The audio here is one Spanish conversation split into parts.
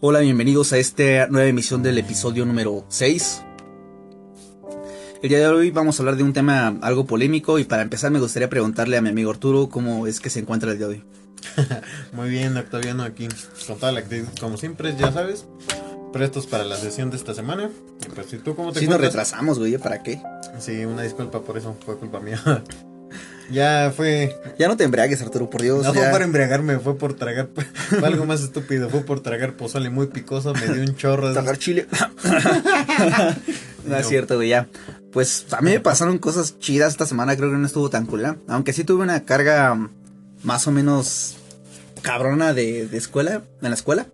Hola, bienvenidos a esta nueva emisión del episodio número 6. El día de hoy vamos a hablar de un tema algo polémico y para empezar me gustaría preguntarle a mi amigo Arturo cómo es que se encuentra el día de hoy. Muy bien, Octaviano aquí con toda la actividad, como siempre, ya sabes, prestos para la sesión de esta semana. Pues, ¿y tú cómo te Si nos retrasamos, güey, ¿para qué? Sí, una disculpa por eso, fue culpa mía. Ya fue, Ya no te embriagues, Arturo, por Dios. no fue por embriagarme, fue por tragar, fue algo más estúpido, fue por tragar pozole muy picoso, me dio un chorro de... Tragar chile. no es cierto, güey, ya. Pues a mí me pasaron cosas chidas esta semana, creo que no estuvo tan culera. Aunque sí tuve una carga mm, más o menos cabrona de, de escuela, en la escuela.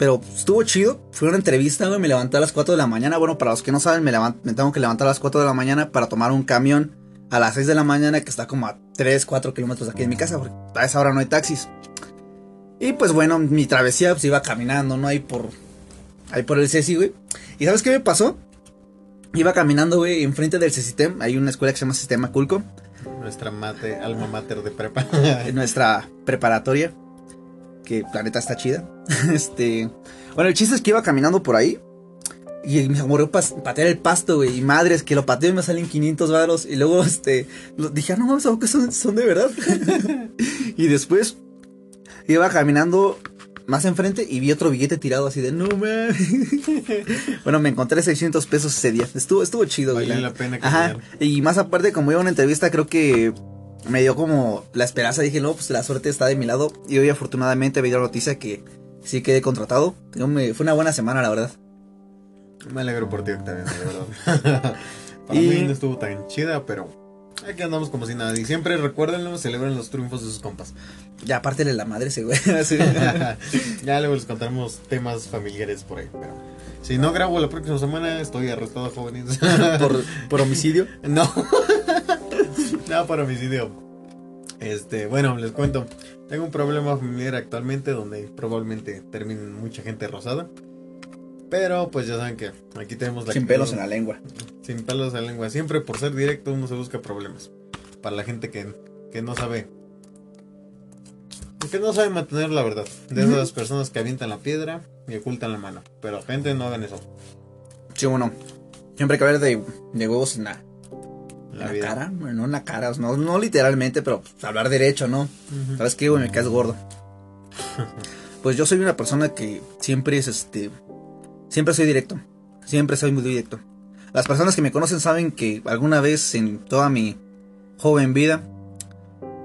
Pero estuvo chido. Fue una entrevista, güey. Me levanté a las 4 de la mañana. Bueno, para los que no saben, me, me tengo que levantar a las 4 de la mañana para tomar un camión a las 6 de la mañana, que está como a 3, 4 kilómetros de aquí de mi casa, porque a esa hora no hay taxis. Y pues bueno, mi travesía pues iba caminando, ¿no? Ahí por, ahí por el CECI, güey. ¿Y sabes qué me pasó? Iba caminando, güey, enfrente del CECITEM. Hay una escuela que se llama Sistema Culco, Nuestra mate, alma mater de prepa. nuestra preparatoria. Que la neta está chida. este. Bueno, el chiste es que iba caminando por ahí. Y me ocurrió patear el pasto, güey. Y madres, que lo pateo y me salen 500 varos. Y luego, este. dije, ah, no mames, ¿a poco son, son de verdad? y después. Iba caminando más enfrente y vi otro billete tirado así de no mames. bueno, me encontré 600 pesos ese día. Estuvo, estuvo chido, güey. Valió la pena Ajá. Y más aparte, como iba a una entrevista, creo que me dio como la esperanza. Dije, no, pues la suerte está de mi lado. Y hoy afortunadamente me dio la noticia que sí quedé contratado. Yo me- fue una buena semana, la verdad. Me alegro por ti, Octaviano, de verdad. Para Y- mí no estuvo tan chida, pero aquí andamos como si nada. Y siempre recuérdenlo, celebren los triunfos de sus compas. Ya aparte de la madre ese güey. Ya luego les contaremos temas familiares por ahí. Pero si no grabo la próxima semana, estoy arrestado, jóvenes. por, por homicidio. no. no, por homicidio. Este, bueno, les cuento. Tengo un problema familiar actualmente donde probablemente termine mucha gente rosada. Pero pues ya saben que aquí tenemos la Sin pelos en la lengua. Sin pelos en la lengua. Siempre por ser directo uno se busca problemas. Para la gente que, que no sabe. Que no sabe mantener la verdad. De esas personas que avientan la piedra y ocultan la mano. Pero gente no hagan eso. Sí, bueno. Siempre hay que hablar de, de huevos en la, La cara. Bueno, no en la cara. No, no literalmente, pero pues, hablar derecho, ¿no? ¿Sabes qué, güey? Me caes gordo. Pues yo soy una persona que siempre es este. Siempre soy directo. Siempre soy muy directo. Las personas que me conocen saben que alguna vez en toda mi joven vida,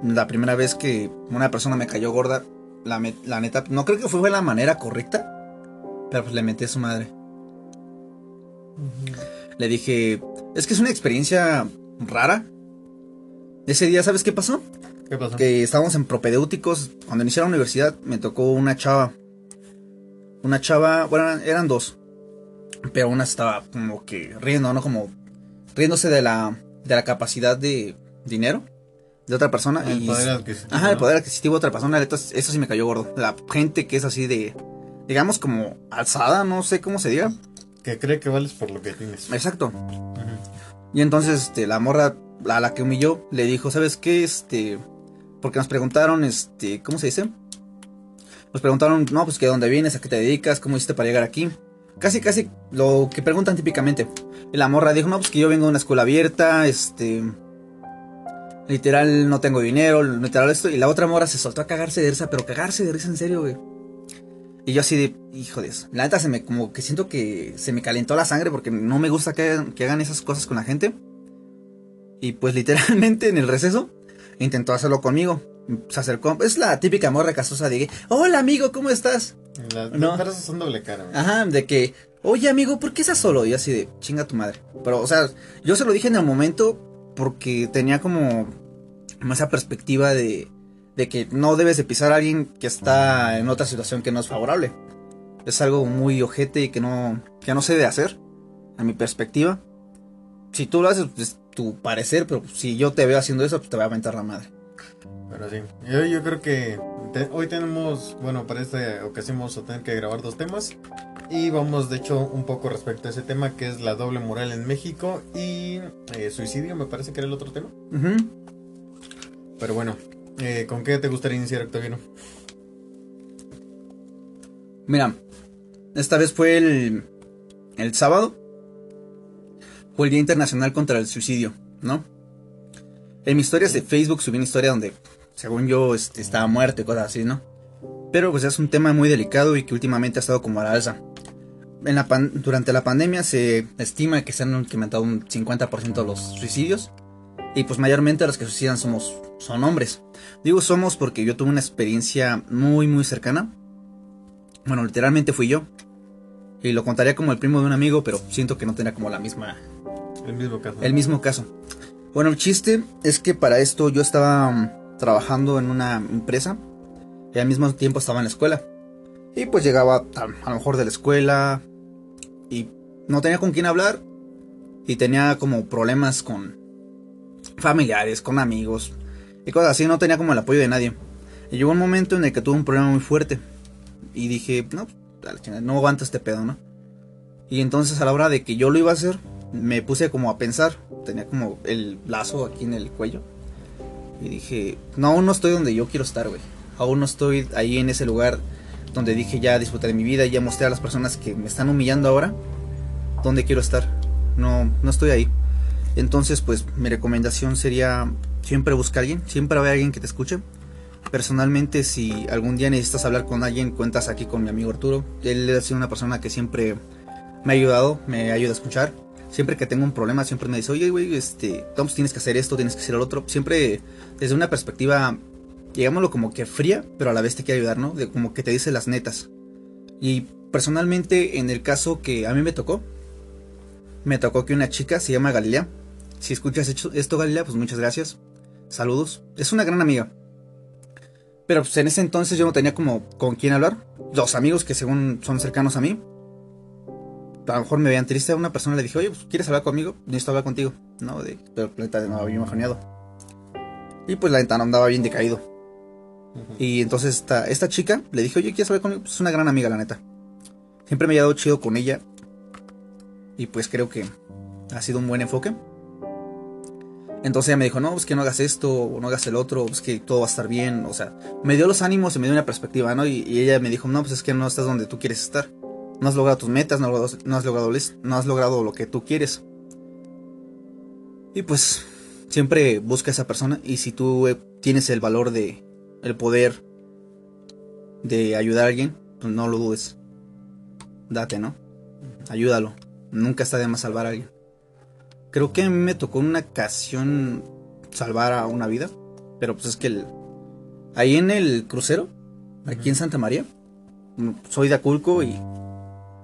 la primera vez que una persona me cayó gorda, la, la neta, no creo que fue la manera correcta, pero pues le metí a su madre. Le dije, es que es una experiencia rara. Ese día, ¿sabes qué pasó? ¿Qué pasó? que estábamos en propedéuticos. Cuando inicié la universidad me tocó una chava. Una chava, bueno, eran dos. Pero una estaba como que riendo, ¿no? Como riéndose de la, de la capacidad de dinero de otra persona. El y, poder adquisitivo. ajá, el poder adquisitivo de otra persona. neta, Eso sí me cayó gordo. La gente que es así de, digamos, como alzada, no sé cómo se diga. Que cree que vales por lo que tienes. Exacto. Y entonces, este, la morra, a la que humilló, le dijo, ¿sabes qué? Este, porque nos preguntaron, este, ¿cómo se dice? Nos preguntaron, no, pues que de dónde vienes, a qué te dedicas, cómo hiciste para llegar aquí. Casi, casi lo que preguntan típicamente. La morra dijo, no, pues que yo vengo de una escuela abierta, este, literal no tengo dinero, literal esto. Y la otra morra se soltó a cagarse de risa, pero cagarse de risa en serio, güey. Y yo así de, hijo de eso. La neta se me, como que siento que se me calentó la sangre porque no me gusta que hagan esas cosas con la gente. Y pues literalmente en el receso intentó hacerlo conmigo. Se acercó, es la típica morra casosa de, hola amigo, ¿cómo estás? Las No. no. son doble cara. Ajá, de que, oye amigo, ¿por qué estás solo? Y así de, chinga tu madre. Pero, o sea, yo se lo dije en el momento porque tenía como esa perspectiva de, de que no debes de pisar a alguien que está en otra situación que no es favorable. Es algo muy ojete y que no, que no se debe hacer, a mi perspectiva. Si tú lo haces, pues es tu parecer, pero si yo te veo haciendo eso, pues te voy a aventar la madre. Pero sí, yo, yo creo que te- hoy tenemos, bueno, para esta ocasión vamos a tener que grabar dos temas. Y vamos, de hecho, un poco respecto a ese tema que es la doble moral en México y eh, suicidio, me parece que era el otro tema. Pero bueno, eh, ¿con qué te gustaría iniciar, Octaviano? Mira, esta vez fue el, el sábado. Fue el Día Internacional contra el Suicidio, ¿no? En mis historias de Facebook subí una historia donde, según yo, este, estaba muerto y cosas así, ¿no? Pero pues es un tema muy delicado y que últimamente ha estado como a la alza. En la durante la pandemia se estima que se han incrementado un 50% los suicidios. Y pues mayormente los que suicidan somos, son hombres. Digo somos porque yo tuve una experiencia muy muy cercana. Bueno, literalmente fui yo. Y lo contaría como el primo de un amigo, pero siento que no tenía como la misma... El mismo caso. El mismo caso. Bueno, el chiste es que para esto yo estaba trabajando en una empresa y al mismo tiempo estaba en la escuela. Y pues llegaba a, lo mejor de la escuela y no tenía con quién hablar y tenía como problemas con familiares, con amigos y cosas así, no tenía como el apoyo de nadie. Y llegó un momento en el que tuve un problema muy fuerte y dije, no, no aguanto este pedo, ¿no? Y entonces a la hora de que yo lo iba a hacer, me puse como a pensar, tenía como el lazo aquí en el cuello. Y dije, no, aún no estoy donde yo quiero estar, güey. Aún no estoy ahí en ese lugar donde dije ya disfruté de mi vida ya mostré a las personas que me están humillando ahora donde quiero estar. No, no estoy ahí. Entonces, pues mi recomendación sería siempre buscar a alguien, siempre haber alguien que te escuche. Personalmente, si algún día necesitas hablar con alguien, cuentas aquí con mi amigo Arturo. Él ha sido una persona que siempre me ha ayudado, me ayuda a escuchar. Siempre que tengo un problema, siempre me dice, oye, güey, este, Tom, tienes que hacer esto, tienes que hacer el otro. Siempre desde una perspectiva, digámoslo como que fría, pero a la vez te quiere ayudar, ¿no? De, como que te dice las netas. Y personalmente, en el caso que a mí me tocó, me tocó que una chica se llama Galilea. Si escuchas esto, Galilea, pues muchas gracias. Saludos. Es una gran amiga. Pero pues en ese entonces yo no tenía como con quién hablar. Los amigos que según son cercanos a mí. A lo mejor me veían triste. Una persona le dije, oye, pues, ¿quieres hablar conmigo? Necesito hablar contigo. No, de, pero la neta no bien bajoneado. Y pues la ventana andaba bien decaído. Y entonces esta, esta chica le dije, oye, ¿quieres hablar conmigo? Pues es una gran amiga, la neta. Siempre me he dado chido con ella. Y pues creo que ha sido un buen enfoque. Entonces ella me dijo, no, pues que no hagas esto, o no hagas el otro, pues que todo va a estar bien. O sea, me dio los ánimos y me dio una perspectiva, ¿no? Y, ella me dijo, no, pues es que no estás donde tú quieres estar. No has logrado tus metas, no, no, has, logrado, no has logrado lo que tú quieres. Y pues siempre busca a esa persona y si tú eh, tienes el valor de, el poder de ayudar a alguien, pues no lo dudes. Date, ¿no? Ayúdalo. Nunca está de más salvar a alguien. Creo que a mí me tocó en una ocasión salvar a una vida. Pero pues es que el, ahí en el crucero, aquí en Santa María, soy de Aculco y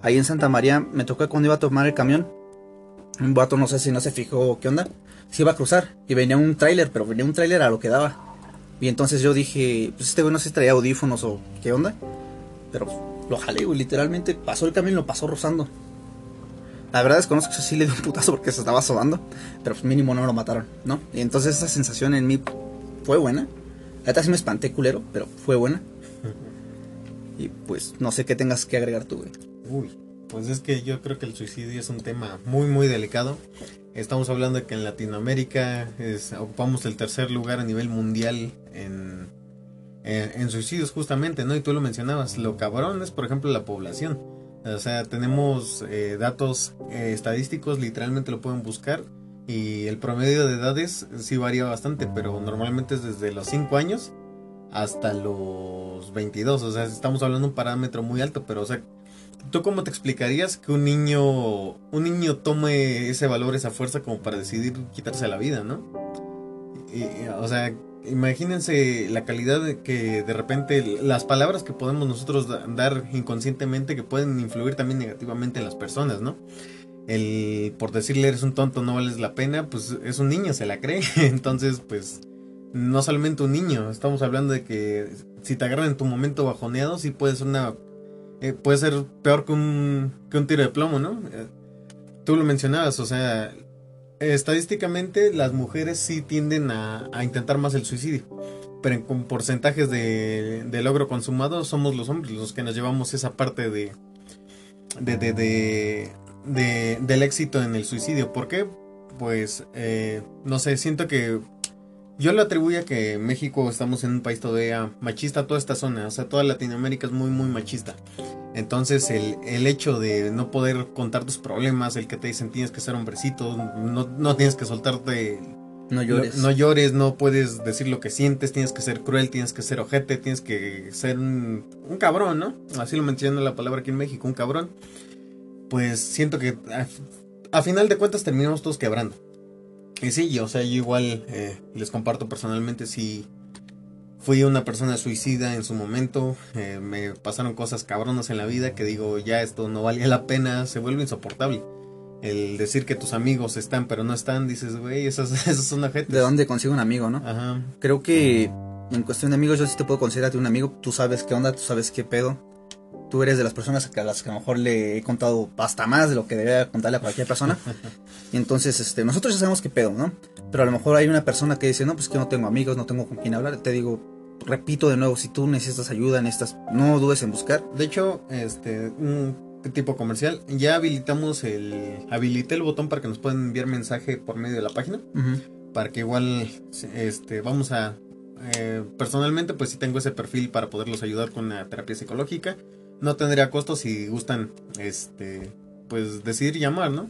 ahí en Santa María me tocó cuando iba a tomar el camión. Un vato no sé si no se fijó qué onda. Se iba a cruzar y venía un tráiler, pero venía un tráiler a lo que daba. Y entonces yo dije, pues este güey no sé si traía audífonos o qué onda. Pero lo jalé, güey, literalmente pasó el camión y lo pasó rozando. La verdad desconozco si sí le dio un putazo porque se estaba sobando, pero pues mínimo no lo mataron, ¿no? Y entonces esa sensación en mí fue buena. Ahorita sí me espanté culero, pero fue buena. Y pues no sé qué tengas que agregar tú, güey. Uy, pues es que yo creo que el suicidio es un tema muy, muy delicado. Estamos hablando de que en Latinoamérica ocupamos el tercer lugar a nivel mundial en, en, suicidios justamente, ¿no? Y tú lo mencionabas, lo cabrón es por ejemplo la población. O sea, tenemos eh, datos eh, estadísticos, literalmente lo pueden buscar. Y el promedio de edades sí varía bastante, pero normalmente es desde los 5 años hasta los 22. O sea, estamos hablando de un parámetro muy alto, pero o sea, ¿tú cómo te explicarías que un niño, un niño tome ese valor, esa fuerza como para decidir quitarse la vida, ¿no? o sea, imagínense la calidad de que de repente las palabras que podemos nosotros dar inconscientemente que pueden influir también negativamente en las personas, ¿no? El por decirle eres un tonto no vales la pena, pues es un niño, se la cree. Entonces, pues no solamente un niño, estamos hablando de que si te agarran en tu momento bajoneado, sí puede ser una eh, puede ser peor que un, que un tiro de plomo, ¿no? Eh, tú lo mencionabas, o sea, estadísticamente las mujeres sí tienden a, intentar más el suicidio. Pero en porcentajes de, logro consumado somos los hombres los que nos llevamos esa parte de, de, del éxito en el suicidio. ¿Por qué? Pues, eh, no sé, siento que Yo lo atribuyo a que México estamos en un país todavía machista, toda esta zona, o sea, toda Latinoamérica es muy, muy machista. Entonces el, el hecho de no poder contar tus problemas, el que te dicen tienes que ser hombrecito, no, no tienes que soltarte No llores. no, no llores, no puedes decir lo que sientes, tienes que ser cruel, tienes que ser ojete, tienes que ser un, un cabrón, ¿no? Así lo menciona la palabra aquí en México, un cabrón. Pues siento que a, a final de cuentas terminamos todos quebrando. Y sí, yo, o sea, yo igual eh, les comparto personalmente, si fui una persona suicida en su momento, eh, me pasaron cosas cabronas en la vida que digo, ya esto no valía la pena, se vuelve insoportable. El decir que tus amigos están pero no están, dices, güey, esas, esas son ajetes. ¿De dónde consigo un amigo, no? Ajá. Creo que en cuestión de amigos yo sí te puedo considerarte un amigo. Tú sabes qué onda, tú sabes qué pedo. Tú eres de las personas a las que a lo mejor le he contado hasta más de lo que debería contarle a cualquier persona. y entonces, este, nosotros ya sabemos qué pedo, ¿no? Pero a lo mejor hay una persona que dice, no, pues que no tengo amigos, no tengo con quién hablar. Te digo, repito de nuevo, si tú necesitas ayuda, necesitas, no dudes en buscar. De hecho, este, un tipo comercial, ya habilitamos el, habilité el botón para que nos puedan enviar mensaje por medio de la página. Para que igual este vamos a eh, personalmente pues sí tengo ese perfil para poderlos ayudar con la terapia psicológica no tendría costo si gustan este pues decidir llamar no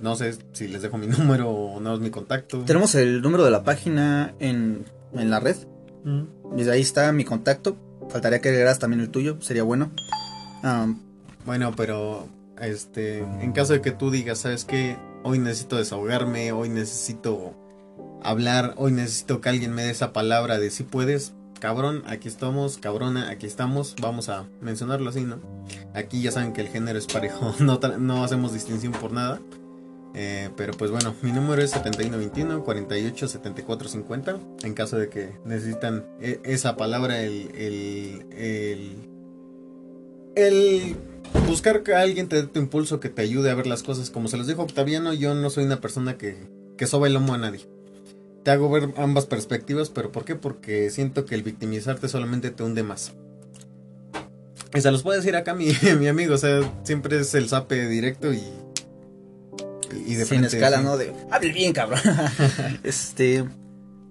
no sé si les dejo mi número o no es mi contacto Tenemos el número de la página en, en la red. Mm. Desde ahí está mi contacto. Faltaría que agregaras también el tuyo, sería bueno. Bueno pero este en caso de que tú digas sabes que hoy necesito desahogarme hoy necesito hablar hoy necesito que alguien me dé esa palabra de si puedes cabrón, aquí estamos, cabrona, aquí estamos, vamos a mencionarlo así, ¿no? Aquí ya saben que el género es parejo, no, hacemos distinción por nada. Eh, pero pues bueno, mi número es 7121 48 74 50. En caso de que necesitan e- esa palabra, el, el, el, el buscar que alguien te dé tu impulso, que te ayude a ver las cosas. Como se los dijo Octaviano, yo no soy una persona que, que soba el lomo a nadie. Te hago ver ambas perspectivas, pero ¿por qué? Porque siento que el victimizarte solamente te hunde más. Y se los puede decir acá mi, mi amigo, o sea, siempre es el zape directo y. Y de sin frente, escala, sí. ¿no? De, hable bien, cabrón. este,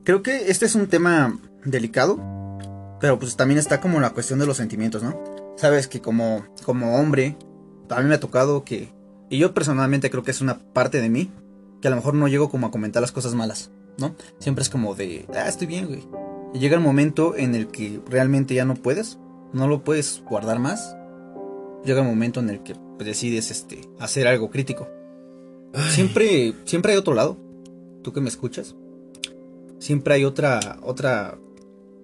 creo que este es un tema delicado, pero pues también está como la cuestión de los sentimientos, ¿no? Sabes que como, como hombre, a mí me ha tocado que, y yo personalmente creo que es una parte de mí, que a lo mejor no llego como a comentar las cosas malas, ¿no? Siempre es como de, ah, estoy bien, güey. Y llega el momento en el que realmente ya no puedes, no lo puedes guardar más. Llega el momento en el que decides este, hacer algo crítico. Siempre, siempre hay otro lado. Tú que me escuchas. Siempre hay otra, otra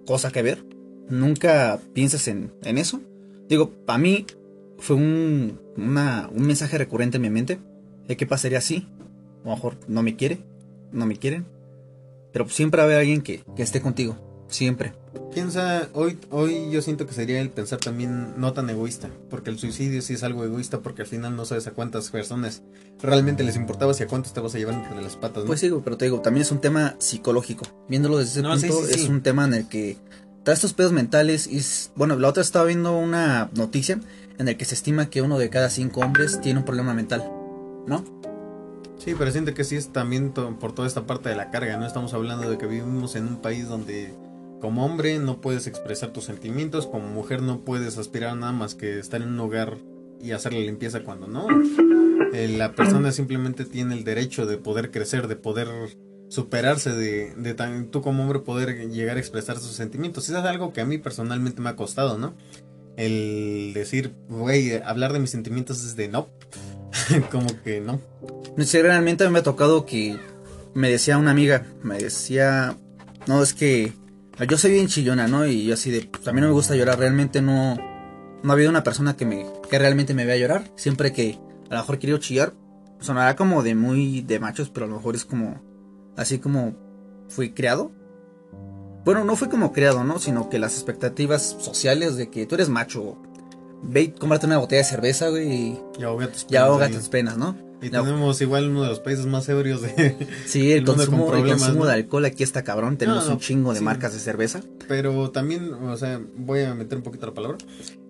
cosa que ver. Nunca piensas en, en eso. Digo, para mí fue un, una- un mensaje recurrente en mi mente. De qué pasaría si. A lo mejor no me quiere. No me quieren. Pero siempre va a haber alguien que, que esté contigo. Siempre. Piensa, hoy, hoy yo siento que sería el pensar también no tan egoísta, porque el suicidio sí es algo egoísta, porque al final no sabes a cuántas personas realmente les importaba y a cuántos te vas a llevar entre las patas, ¿no? Pues sí, pero te digo, también es un tema psicológico. Viéndolo desde ese No, sí, punto, sí, sí. es un tema en el que trae estos pedos mentales. Y es- bueno, la otra estaba viendo una noticia en el que se estima que uno de cada cinco hombres tiene un problema mental. ¿No? Sí, pero siento que sí es también por toda esta parte de la carga, ¿no? Estamos hablando de que vivimos en un país donde como hombre no puedes expresar tus sentimientos, como mujer no puedes aspirar a nada más que estar en un hogar y hacer la limpieza cuando no. Eh, la persona simplemente tiene el derecho de poder crecer, de poder superarse, de, de tú como hombre poder llegar a expresar sus sentimientos. Eso es algo que a mí personalmente me ha costado, ¿no? El decir, güey, hablar de mis sentimientos es de no. como que no. No sé, realmente a mí me ha tocado que me decía una amiga, me decía, no, es que yo soy bien chillona, ¿no? Y yo así de, pues, a mí no me gusta llorar, realmente no, no ha habido una persona que me, que realmente me vea llorar. Siempre que a lo mejor quiero chillar, sonará como de muy de machos, pero a lo mejor es como, así como fui criado. Bueno, no fui como criado, ¿no? Sino que las expectativas sociales de que tú eres macho, ve y cómprate una botella de cerveza, güey, y Y ahoga tus penas, ¿no? Y No. tenemos igual uno de los países más ebrios de... Sí, el consumo, con el consumo ¿no? de alcohol aquí está cabrón. Tenemos No, un chingo de sí. marcas de cerveza. Pero también, o sea, voy a meter un poquito la palabra.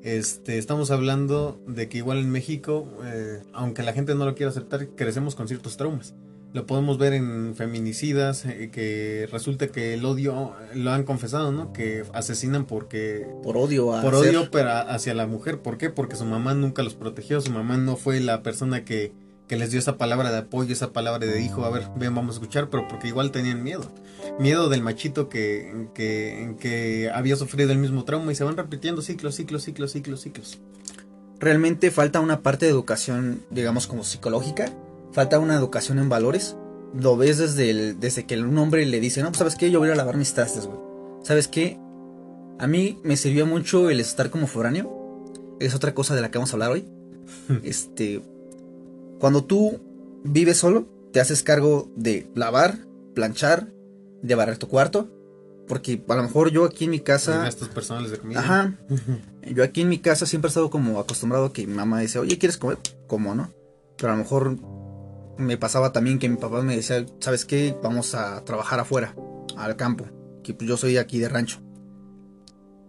Este, estamos hablando de que igual en México, eh, aunque la gente no lo quiera aceptar, crecemos con ciertos traumas. Lo podemos ver en feminicidas, eh, que resulta que el odio, lo han confesado, ¿no? Que asesinan porque... Por odio. por odio pero hacia la mujer. ¿Por qué? Porque su mamá nunca los protegió, su mamá no fue la persona que, que les dio esa palabra de apoyo, esa palabra de hijo, a ver, ven, vamos a escuchar, pero porque igual tenían miedo. Miedo del machito que, que, que había sufrido el mismo trauma y se van repitiendo ciclos, ciclos, ciclos, ciclos, ciclos. Realmente falta una parte de educación, digamos, como psicológica falta una educación en valores. Lo ves desde, desde que un hombre le dice, no, pues sabes qué, yo voy a lavar mis trastes, güey. ¿Sabes qué? A mí me sirvió mucho el estar como foráneo. Es otra cosa de la que vamos a hablar hoy. este, cuando tú vives solo, te haces cargo de lavar, planchar, de barrer tu cuarto. Porque a lo mejor yo aquí en mi casa. Gastos personales de comida. Ajá. yo aquí en mi casa siempre he estado como acostumbrado a que mi mamá dice, oye, ¿quieres comer? Como, ¿no? Pero a lo mejor me pasaba también que mi papá me decía, ¿sabes qué? Vamos a trabajar afuera, al campo, que pues yo soy aquí de rancho.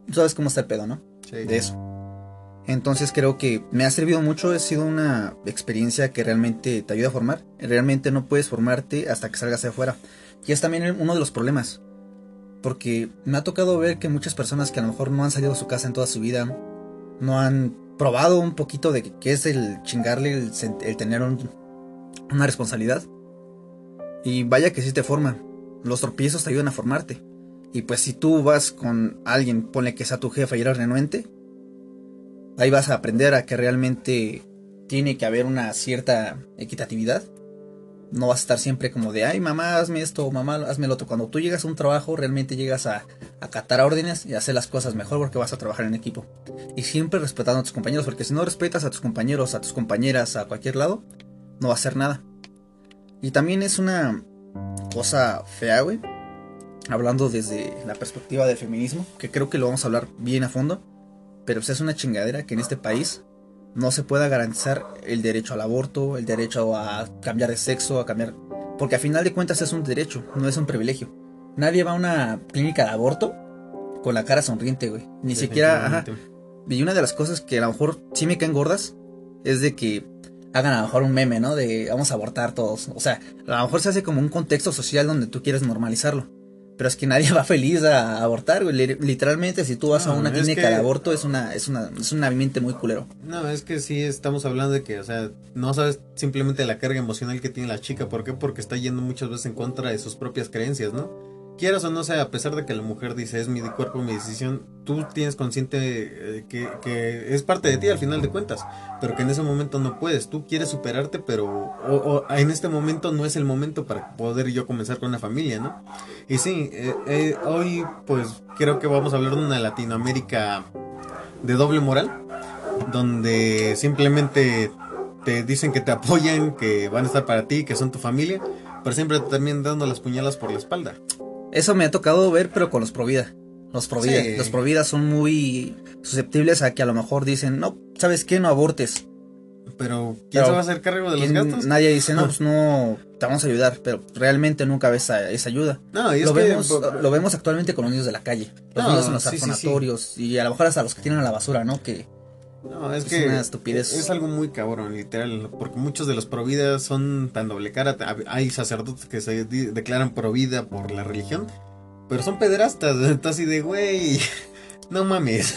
Tú sabes cómo está el pedo, ¿no? Sí. De eso. Entonces creo que me ha servido mucho, ha sido una experiencia que realmente te ayuda a formar. Realmente no puedes formarte hasta que salgas de afuera. Y es también uno de los problemas. Porque me ha tocado ver que muchas personas que a lo mejor no han salido de su casa en toda su vida, no han probado un poquito de qué es el chingarle, el, tener un, una responsabilidad. Y vaya que sí te forma. Los tropiezos te ayudan a formarte. Y pues si tú vas con alguien, pone que sea tu jefa y eres renuente, ahí vas a aprender a que realmente tiene que haber una cierta equitatividad. No vas a estar siempre como de, ay mamá, hazme esto, mamá, hazme lo otro. Cuando tú llegas a un trabajo, realmente llegas a acatar órdenes y hacer las cosas mejor porque vas a trabajar en equipo. Y siempre respetando a tus compañeros, porque si no respetas a tus compañeros, a tus compañeras, a cualquier lado, no va a hacer nada. Y también es una cosa fea, güey. Hablando desde la perspectiva del feminismo, que creo que lo vamos a hablar bien a fondo. Pero pues es una chingadera que en este país no se pueda garantizar el derecho al aborto, el derecho a cambiar de sexo, a cambiar... Porque a final de cuentas es un derecho, no es un privilegio. Nadie va a una clínica de aborto con la cara sonriente, güey. Ni siquiera... Ajá. Y una de las cosas que a lo mejor sí me caen gordas es de que hagan a lo mejor un meme, ¿no? De vamos a abortar todos. O sea, a lo mejor se hace como un contexto social donde tú quieres normalizarlo. Pero es que nadie va feliz a abortar, güey. Literalmente, si tú vas a una clínica de aborto, es una, es una, es un ambiente muy culero. No, es que sí estamos hablando de que, o sea, no sabes simplemente la carga emocional que tiene la chica. ¿Por qué? Porque está yendo muchas veces en contra de sus propias creencias, ¿no? Quieras o no sea, a pesar de que la mujer dice es mi cuerpo, mi decisión, tú tienes consciente eh, que, es parte de ti al final de cuentas, pero que en ese momento no puedes. Tú quieres superarte, pero en este momento no es el momento para poder yo comenzar con una familia, ¿no? Y sí, eh, eh, hoy pues creo que vamos a hablar de una Latinoamérica de doble moral, donde simplemente te dicen que te apoyan, que van a estar para ti, que son tu familia, pero siempre terminan dando las puñalas por la espalda. Eso me ha tocado ver, pero con los Provida. Los Provida. Los Provida son muy susceptibles a que a lo mejor dicen, no, ¿sabes qué? No abortes. Pero, ¿quién se va a hacer cargo de los gatos? Nadie dice, no, pues no, te vamos a ayudar, pero realmente nunca ves esa, ayuda. No, y es lo, que, vemos, lo vemos actualmente con los niños de la calle. Los niños en los sí, y a lo mejor hasta los que tienen la basura, ¿no? Que no, es, que una estupidez. Es, algo muy cabrón, literal, porque muchos de los providas son tan doble cara. Hay sacerdotes que se declaran provida por la religión, pero son pederastas. Estás así de, güey, no mames.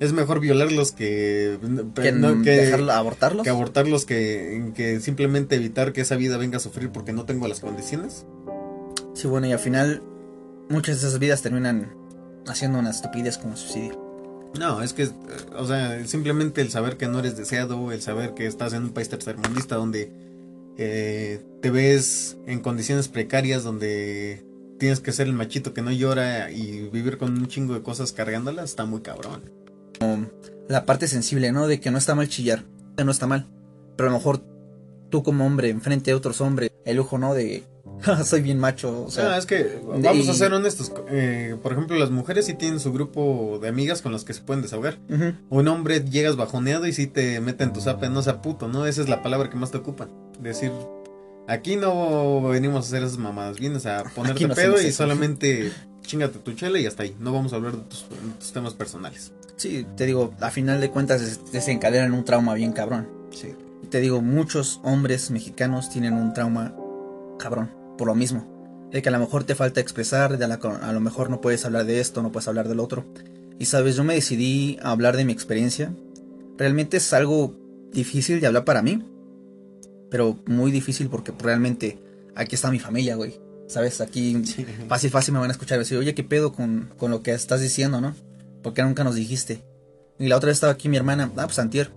Es mejor violarlos que, que, no, que abortarlos. Que abortarlos que, que simplemente evitar que esa vida venga a sufrir porque no tengo las condiciones. Sí, bueno, y al final muchas de esas vidas terminan haciendo una estupidez como suicidio. No, es que, eh, o sea, simplemente el saber que no eres deseado, el saber que estás en un país tercermundista donde eh, te ves en condiciones precarias, donde tienes que ser el machito que no llora y vivir con un chingo de cosas cargándolas, está muy cabrón. La parte sensible, ¿no? De que no está mal chillar, no está mal. Pero a lo mejor tú como hombre, enfrente a otros hombres, el lujo, ¿no? De soy bien macho. O sea, ah, es que vamos a ser honestos. Eh, por ejemplo, las mujeres sí tienen su grupo de amigas con las que se pueden desahogar. Un hombre llegas bajoneado y si te meten tu zape, no sea puto, ¿no? Esa es la palabra que más te ocupan. Decir, aquí no venimos a hacer esas mamadas, vienes a ponerte pedo y solamente chingate tu chela y hasta ahí. No vamos a hablar de tus, temas personales. Sí, te digo, a final de cuentas desencadenan un trauma bien cabrón. Sí. Te digo, muchos hombres mexicanos tienen un trauma cabrón, por lo mismo. De que a lo mejor te falta expresar, de a, lo mejor no puedes hablar de esto, no puedes hablar del otro. Y sabes, yo me decidí a hablar de mi experiencia. Realmente es algo difícil de hablar para mí. Pero muy difícil porque realmente aquí está mi familia, güey. ¿Sabes? Aquí fácil, fácil me van a escuchar y decir, oye, ¿qué pedo con, con lo que estás diciendo, no? Porque nunca nos dijiste. Y la otra vez estaba aquí mi hermana, ah, pues antier.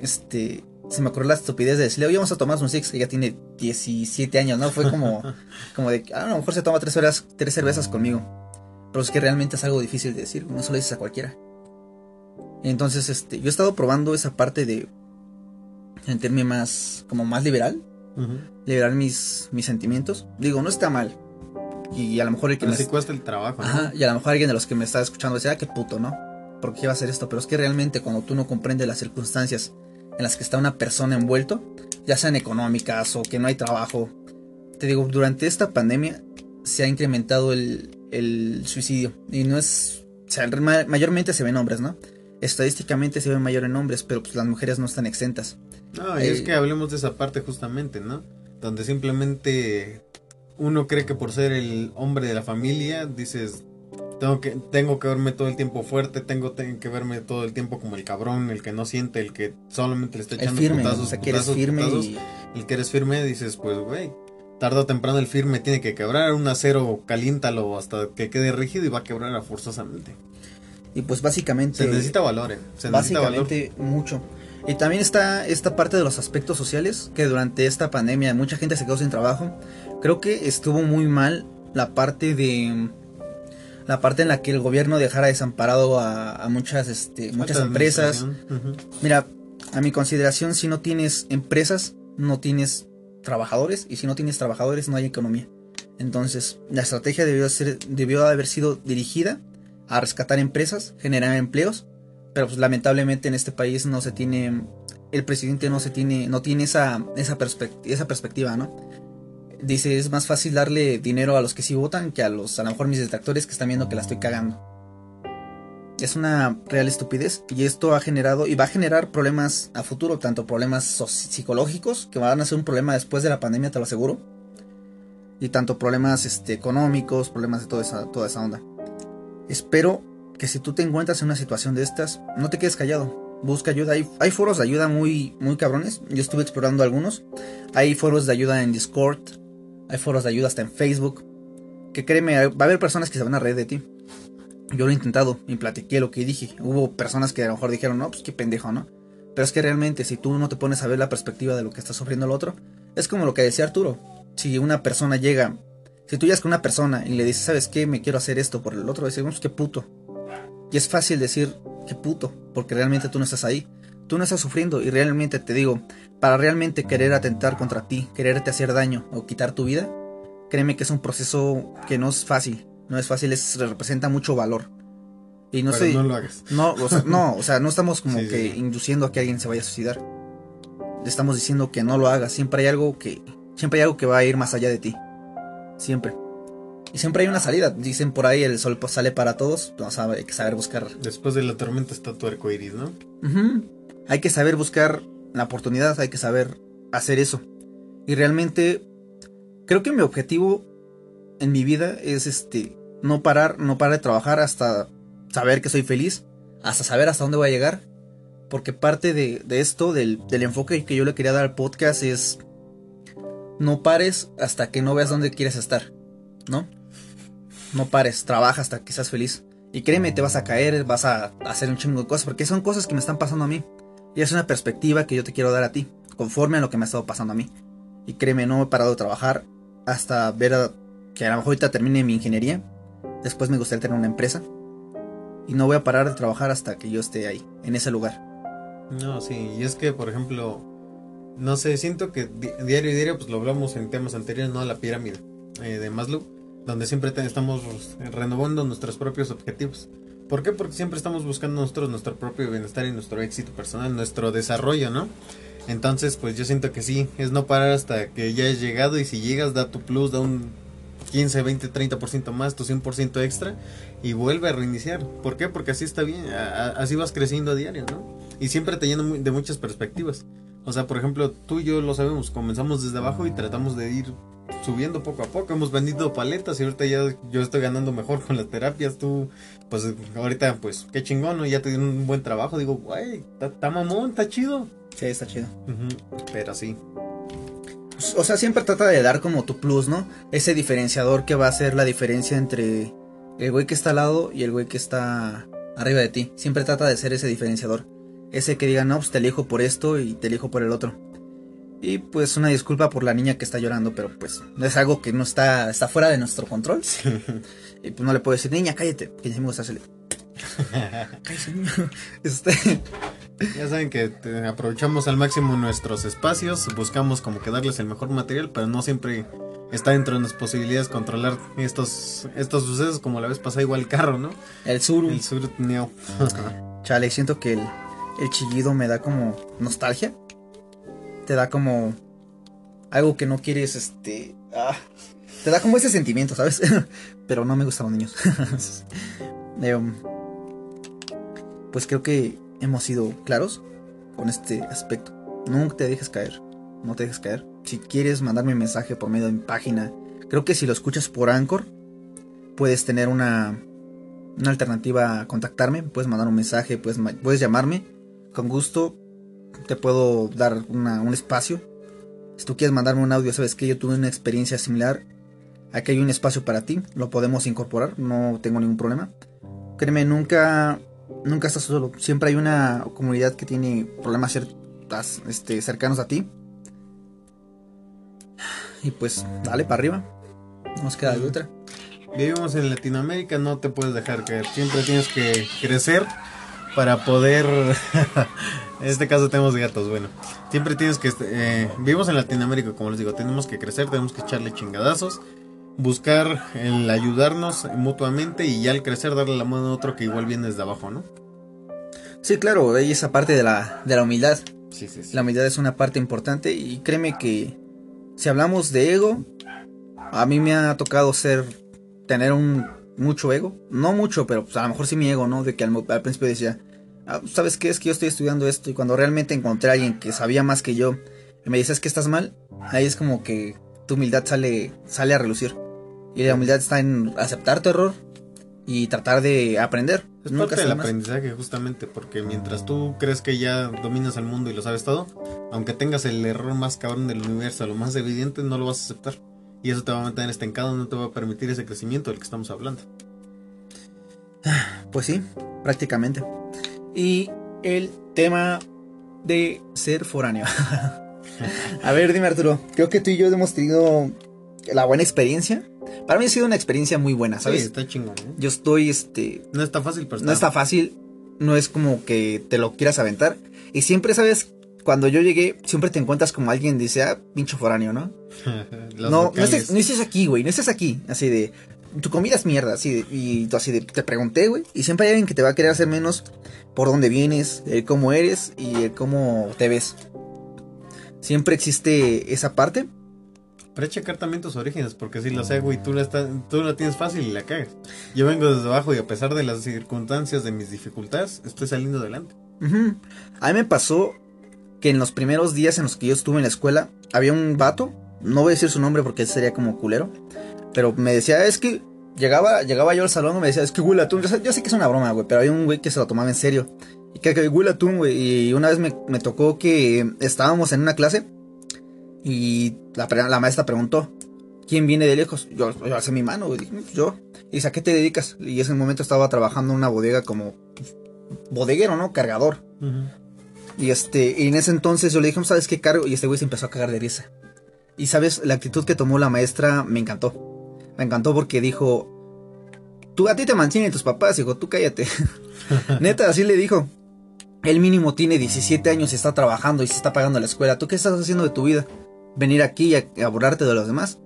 Este, se me ocurrió la estupidez de decirle, oye, vamos a tomar un six, ella tiene 17 años, ¿no? Fue como, como de, ah, a lo mejor se toma tres, horas, tres cervezas conmigo. Pero es que realmente es algo difícil de decir, no se lo dices a cualquiera. entonces, este, yo he estado probando esa parte de sentirme más, como más liberal. Liberar mis, mis sentimientos. Digo, no está mal. Y a lo mejor el que me... cuesta el trabajo. Ajá, y a lo mejor alguien de los que me está escuchando dice, ah, qué puto, ¿no? ¿Por qué va a hacer esto? Pero es que realmente cuando tú no comprendes las circunstancias en las que está una persona envuelto, ya sean económicas o que no hay trabajo, te digo, durante esta pandemia se ha incrementado el, el suicidio. Y no es... O sea, mayormente se ven hombres, ¿no? Estadísticamente se ven mayor en hombres, pero pues las mujeres no están exentas. No, y es que hablemos de esa parte justamente, ¿no? Donde simplemente uno cree que por ser el hombre de la familia, dices, tengo que, tengo que verme todo el tiempo fuerte, tengo, que verme todo el tiempo como el cabrón, el que no siente, el que solamente le está echando el firme, putazos, o sea, que eres firme El que eres firme, dices, pues, güey, tarde o temprano el firme tiene que quebrar, un acero caliéntalo hasta que quede rígido y va a quebrar forzosamente. Y pues básicamente... Se necesita valor, eh. Se básicamente mucho. Y también está esta parte de los aspectos sociales, que durante esta pandemia mucha gente se quedó sin trabajo. Creo que estuvo muy mal la parte de la parte en la que el gobierno dejara desamparado a, muchas este, muchas empresas. Mira, a mi consideración, si no tienes empresas, no tienes trabajadores, y si no tienes trabajadores, no hay economía. Entonces, la estrategia debió, ser, debió haber sido dirigida a rescatar empresas, generar empleos pero pues lamentablemente en este país no se tiene, el presidente no se tiene, no tiene esa, esa, esa perspectiva, ¿no? Dice, es más fácil darle dinero a los que sí votan que a los, a lo mejor mis detractores que están viendo que la estoy cagando. Es una real estupidez y esto ha generado y va a generar problemas a futuro, tanto problemas psicológicos, que van a ser un problema después de la pandemia, te lo aseguro, y tanto problemas este, económicos, problemas de toda esa, toda esa onda. Espero que si tú te encuentras en una situación de estas, no te quedes callado. Busca ayuda. Hay, hay foros de ayuda muy, muy cabrones. Yo estuve explorando algunos. Hay foros de ayuda en Discord. Hay foros de ayuda hasta en Facebook. Que créeme, va a haber personas que se van a reír de ti. Yo lo he intentado y platiqué lo que dije. Hubo personas que a lo mejor dijeron, no, pues qué pendejo, ¿no? Pero es que realmente si tú no te pones a ver la perspectiva de lo que está sufriendo el otro, es como lo que decía Arturo. Si una persona llega, si tú llegas con una persona y le dices, ¿sabes qué? Me quiero hacer esto por el otro, decimos, qué puto. Y es fácil decir, qué puto, porque realmente tú no estás ahí. Tú no estás sufriendo y realmente te digo, para realmente querer atentar contra ti, quererte hacer daño o quitar tu vida, créeme que es un proceso que no es fácil. No es fácil, es, representa mucho valor. Y no sé. No lo hagas. No, o sea, no, o sea, no estamos como que induciendo a que alguien se vaya a suicidar. Le estamos diciendo que no lo hagas. Siempre hay algo que. Siempre hay algo que va a ir más allá de ti. Siempre. Y siempre hay una salida. Dicen por ahí el sol pues, sale para todos. Pues, hay que saber buscar. Después de la tormenta está tu arco iris, ¿no? Hay que saber buscar la oportunidad, hay que saber hacer eso. Y realmente creo que mi objetivo en mi vida es este no parar, no parar de trabajar hasta saber que soy feliz, hasta saber hasta dónde voy a llegar. Porque parte de, esto, del, del, enfoque que yo le quería dar al podcast es no pares hasta que no veas dónde quieres estar, ¿no? No pares, trabaja hasta que seas feliz. Y créeme, te vas a caer, vas a hacer un chingo de cosas, porque son cosas que me están pasando a mí. Y es una perspectiva que yo te quiero dar a ti, conforme a lo que me ha estado pasando a mí. Y créeme, no he parado de trabajar hasta ver que a lo mejor ahorita termine mi ingeniería. Después me gustaría tener una empresa. Y no voy a parar de trabajar hasta que yo esté ahí, en ese lugar. No, sí, y es que, por ejemplo, no sé, siento que diario y diario, pues lo hablamos en temas anteriores, ¿no? La pirámide eh, de Maslow donde siempre estamos renovando nuestros propios objetivos. ¿Por qué? Porque siempre estamos buscando nosotros nuestro propio bienestar y nuestro éxito personal, nuestro desarrollo, ¿no? Entonces, pues yo siento que sí, es no parar hasta que ya has llegado y si llegas da tu plus, da un 15, 20, 30% más, tu 100% extra y vuelve a reiniciar. ¿Por qué? Porque así está bien, así vas creciendo a diario, ¿no? Y siempre te lleno de muchas perspectivas. O sea, por ejemplo, tú y yo lo sabemos, comenzamos desde abajo y tratamos de ir subiendo poco a poco. Hemos vendido paletas y ahorita ya yo estoy ganando mejor con las terapias. Tú, pues ahorita, pues qué chingón, ¿no? Ya te dio un buen trabajo. Digo, güey, está mamón, está chido. Sí, está chido. Pero sí. O sea, siempre trata de dar como tu plus, ¿no? Ese diferenciador que va a ser la diferencia entre el güey que está al lado y el güey que está arriba de ti. Siempre trata de ser ese diferenciador. Ese que diga, no, pues te elijo por esto y te elijo por el otro. Y pues una disculpa por la niña que está llorando, pero pues es algo que no está, está fuera de nuestro control. y pues no le puedo decir, niña, cállate, que ya me gusta hacerle. Cállate, Este. Ya saben que aprovechamos al máximo nuestros espacios, buscamos como que darles el mejor material, pero no siempre está dentro de nuestras posibilidades controlar estos estos sucesos como la vez pasada igual el carro, ¿no? El sur. El sur neo. Chale, siento que el, el chillido me da como nostalgia. Te da como algo que no quieres, este... Ah, te da como ese sentimiento, ¿sabes? pero no me gustan los niños. Em, pues creo que hemos sido claros con este aspecto. Nunca te dejes caer. No te dejes caer. Si quieres mandarme un mensaje por medio de mi página, creo que si lo escuchas por Anchor, puedes tener una, una alternativa a contactarme. Puedes mandar un mensaje, puedes, puedes llamarme. Con gusto te puedo dar un espacio. Si tú quieres mandarme un audio, sabes que yo tuve una experiencia similar. Aquí hay un espacio para ti. Lo podemos incorporar. No tengo ningún problema. Créeme, nunca nunca estás solo. Siempre hay una comunidad que tiene problemas este, cercanos a ti. Y pues, dale para arriba. No nos queda de otra. Vivimos en Latinoamérica, no te puedes dejar caer. Siempre tienes que crecer para poder. en este caso tenemos gatos, bueno. Siempre tienes que. Eh, vivimos en Latinoamérica, como les digo. Tenemos que crecer, tenemos que echarle chingadazos buscar el ayudarnos mutuamente y ya al crecer darle la mano a otro que igual viene desde abajo, ¿no? Sí, claro, hay esa parte de la, de la humildad. Sí, sí, sí. La humildad es una parte importante y créeme que si hablamos de ego, a mí me ha tocado ser, tener un mucho ego, no mucho, pero pues, a lo mejor sí mi ego, ¿no? De que al, principio decía, ah, ¿sabes qué? Es que yo estoy estudiando esto y cuando realmente encontré a alguien que sabía más que yo y me dices que estás mal, ahí es como que tu humildad sale, sale a relucir. Y la humildad está en aceptar tu error y tratar de aprender. Es parte del aprendizaje justamente, porque mientras tú crees que ya dominas el mundo y lo sabes todo, aunque tengas el error más cabrón del universo, lo más evidente, no lo vas a aceptar. Y eso te va a mantener estancado, no te va a permitir ese crecimiento del que estamos hablando. Pues sí, prácticamente. Y el tema de ser foráneo. a ver, dime Arturo, creo que tú y yo hemos tenido la buena experiencia para mí ha sido una experiencia muy buena, ¿sabes? Sí, está chingón. ¿eh? Yo estoy, este... No está fácil, pero No está fácil, no es como que te lo quieras aventar. Y siempre, ¿sabes? Cuando yo llegué, siempre te encuentras como alguien dice, ah, pincho foráneo, ¿no? no, no estés, no estés aquí, güey, no estés aquí. Así de, tu comida es mierda, así y tú así de, te pregunté, güey. Y siempre hay alguien que te va a querer hacer menos por dónde vienes, cómo eres y cómo te ves. Siempre existe esa parte. Pero checar también tus orígenes, porque si lo sé, güey, tú la, tú la tienes fácil y la cagas. Yo vengo desde abajo y a pesar de las circunstancias, de mis dificultades, estoy saliendo adelante. A mí me pasó que en los primeros días en los que yo estuve en la escuela, había un vato, no voy a decir su nombre porque sería como culero, pero me decía, es que llegaba, llegaba yo al salón y me decía, es que huele atún. Yo, yo sé que es una broma, güey, pero había un güey que se lo tomaba en serio. Y que, que huele atún, güey. Y una vez me, me tocó que estábamos en una clase y la, la maestra preguntó, ¿quién viene de lejos? Yo, yo alcé mi mano, pues yo. Y dice, ¿a qué te dedicas? Y en ese momento estaba trabajando en una bodega como bodeguero, ¿no? Cargador. Y este, y en ese entonces yo le dije, ¿sabes qué cargo? Y este güey se empezó a cagar de risa. Y sabes, la actitud que tomó la maestra me encantó. Me encantó porque dijo, tú a ti te mantienen tus papás, dijo, tú cállate. Neta, así le dijo. El mínimo tiene 17 años y está trabajando y se está pagando la escuela. ¿Tú qué estás haciendo de tu vida? venir aquí y a, borrarte de los demás.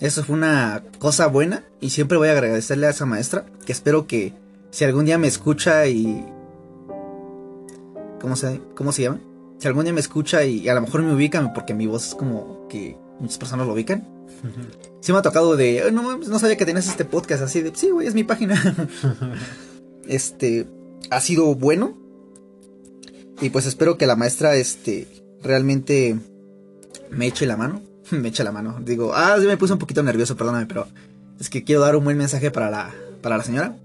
Eso fue una cosa buena y siempre voy a agradecerle a esa maestra que espero que si algún día me escucha y... ¿Cómo se, cómo se llama? Si algún día me escucha y, a lo mejor me ubican porque mi voz es como que muchas personas lo ubican. Sí me ha tocado de, no, no sabía que tenías este podcast así de, sí, güey, es mi página. este, ha sido bueno. Y pues espero que la maestra, este, realmente me eche la mano. me eche la mano. Digo, ah, sí me puse un poquito nervioso, perdóname, pero es que quiero dar un buen mensaje para la, para la señora.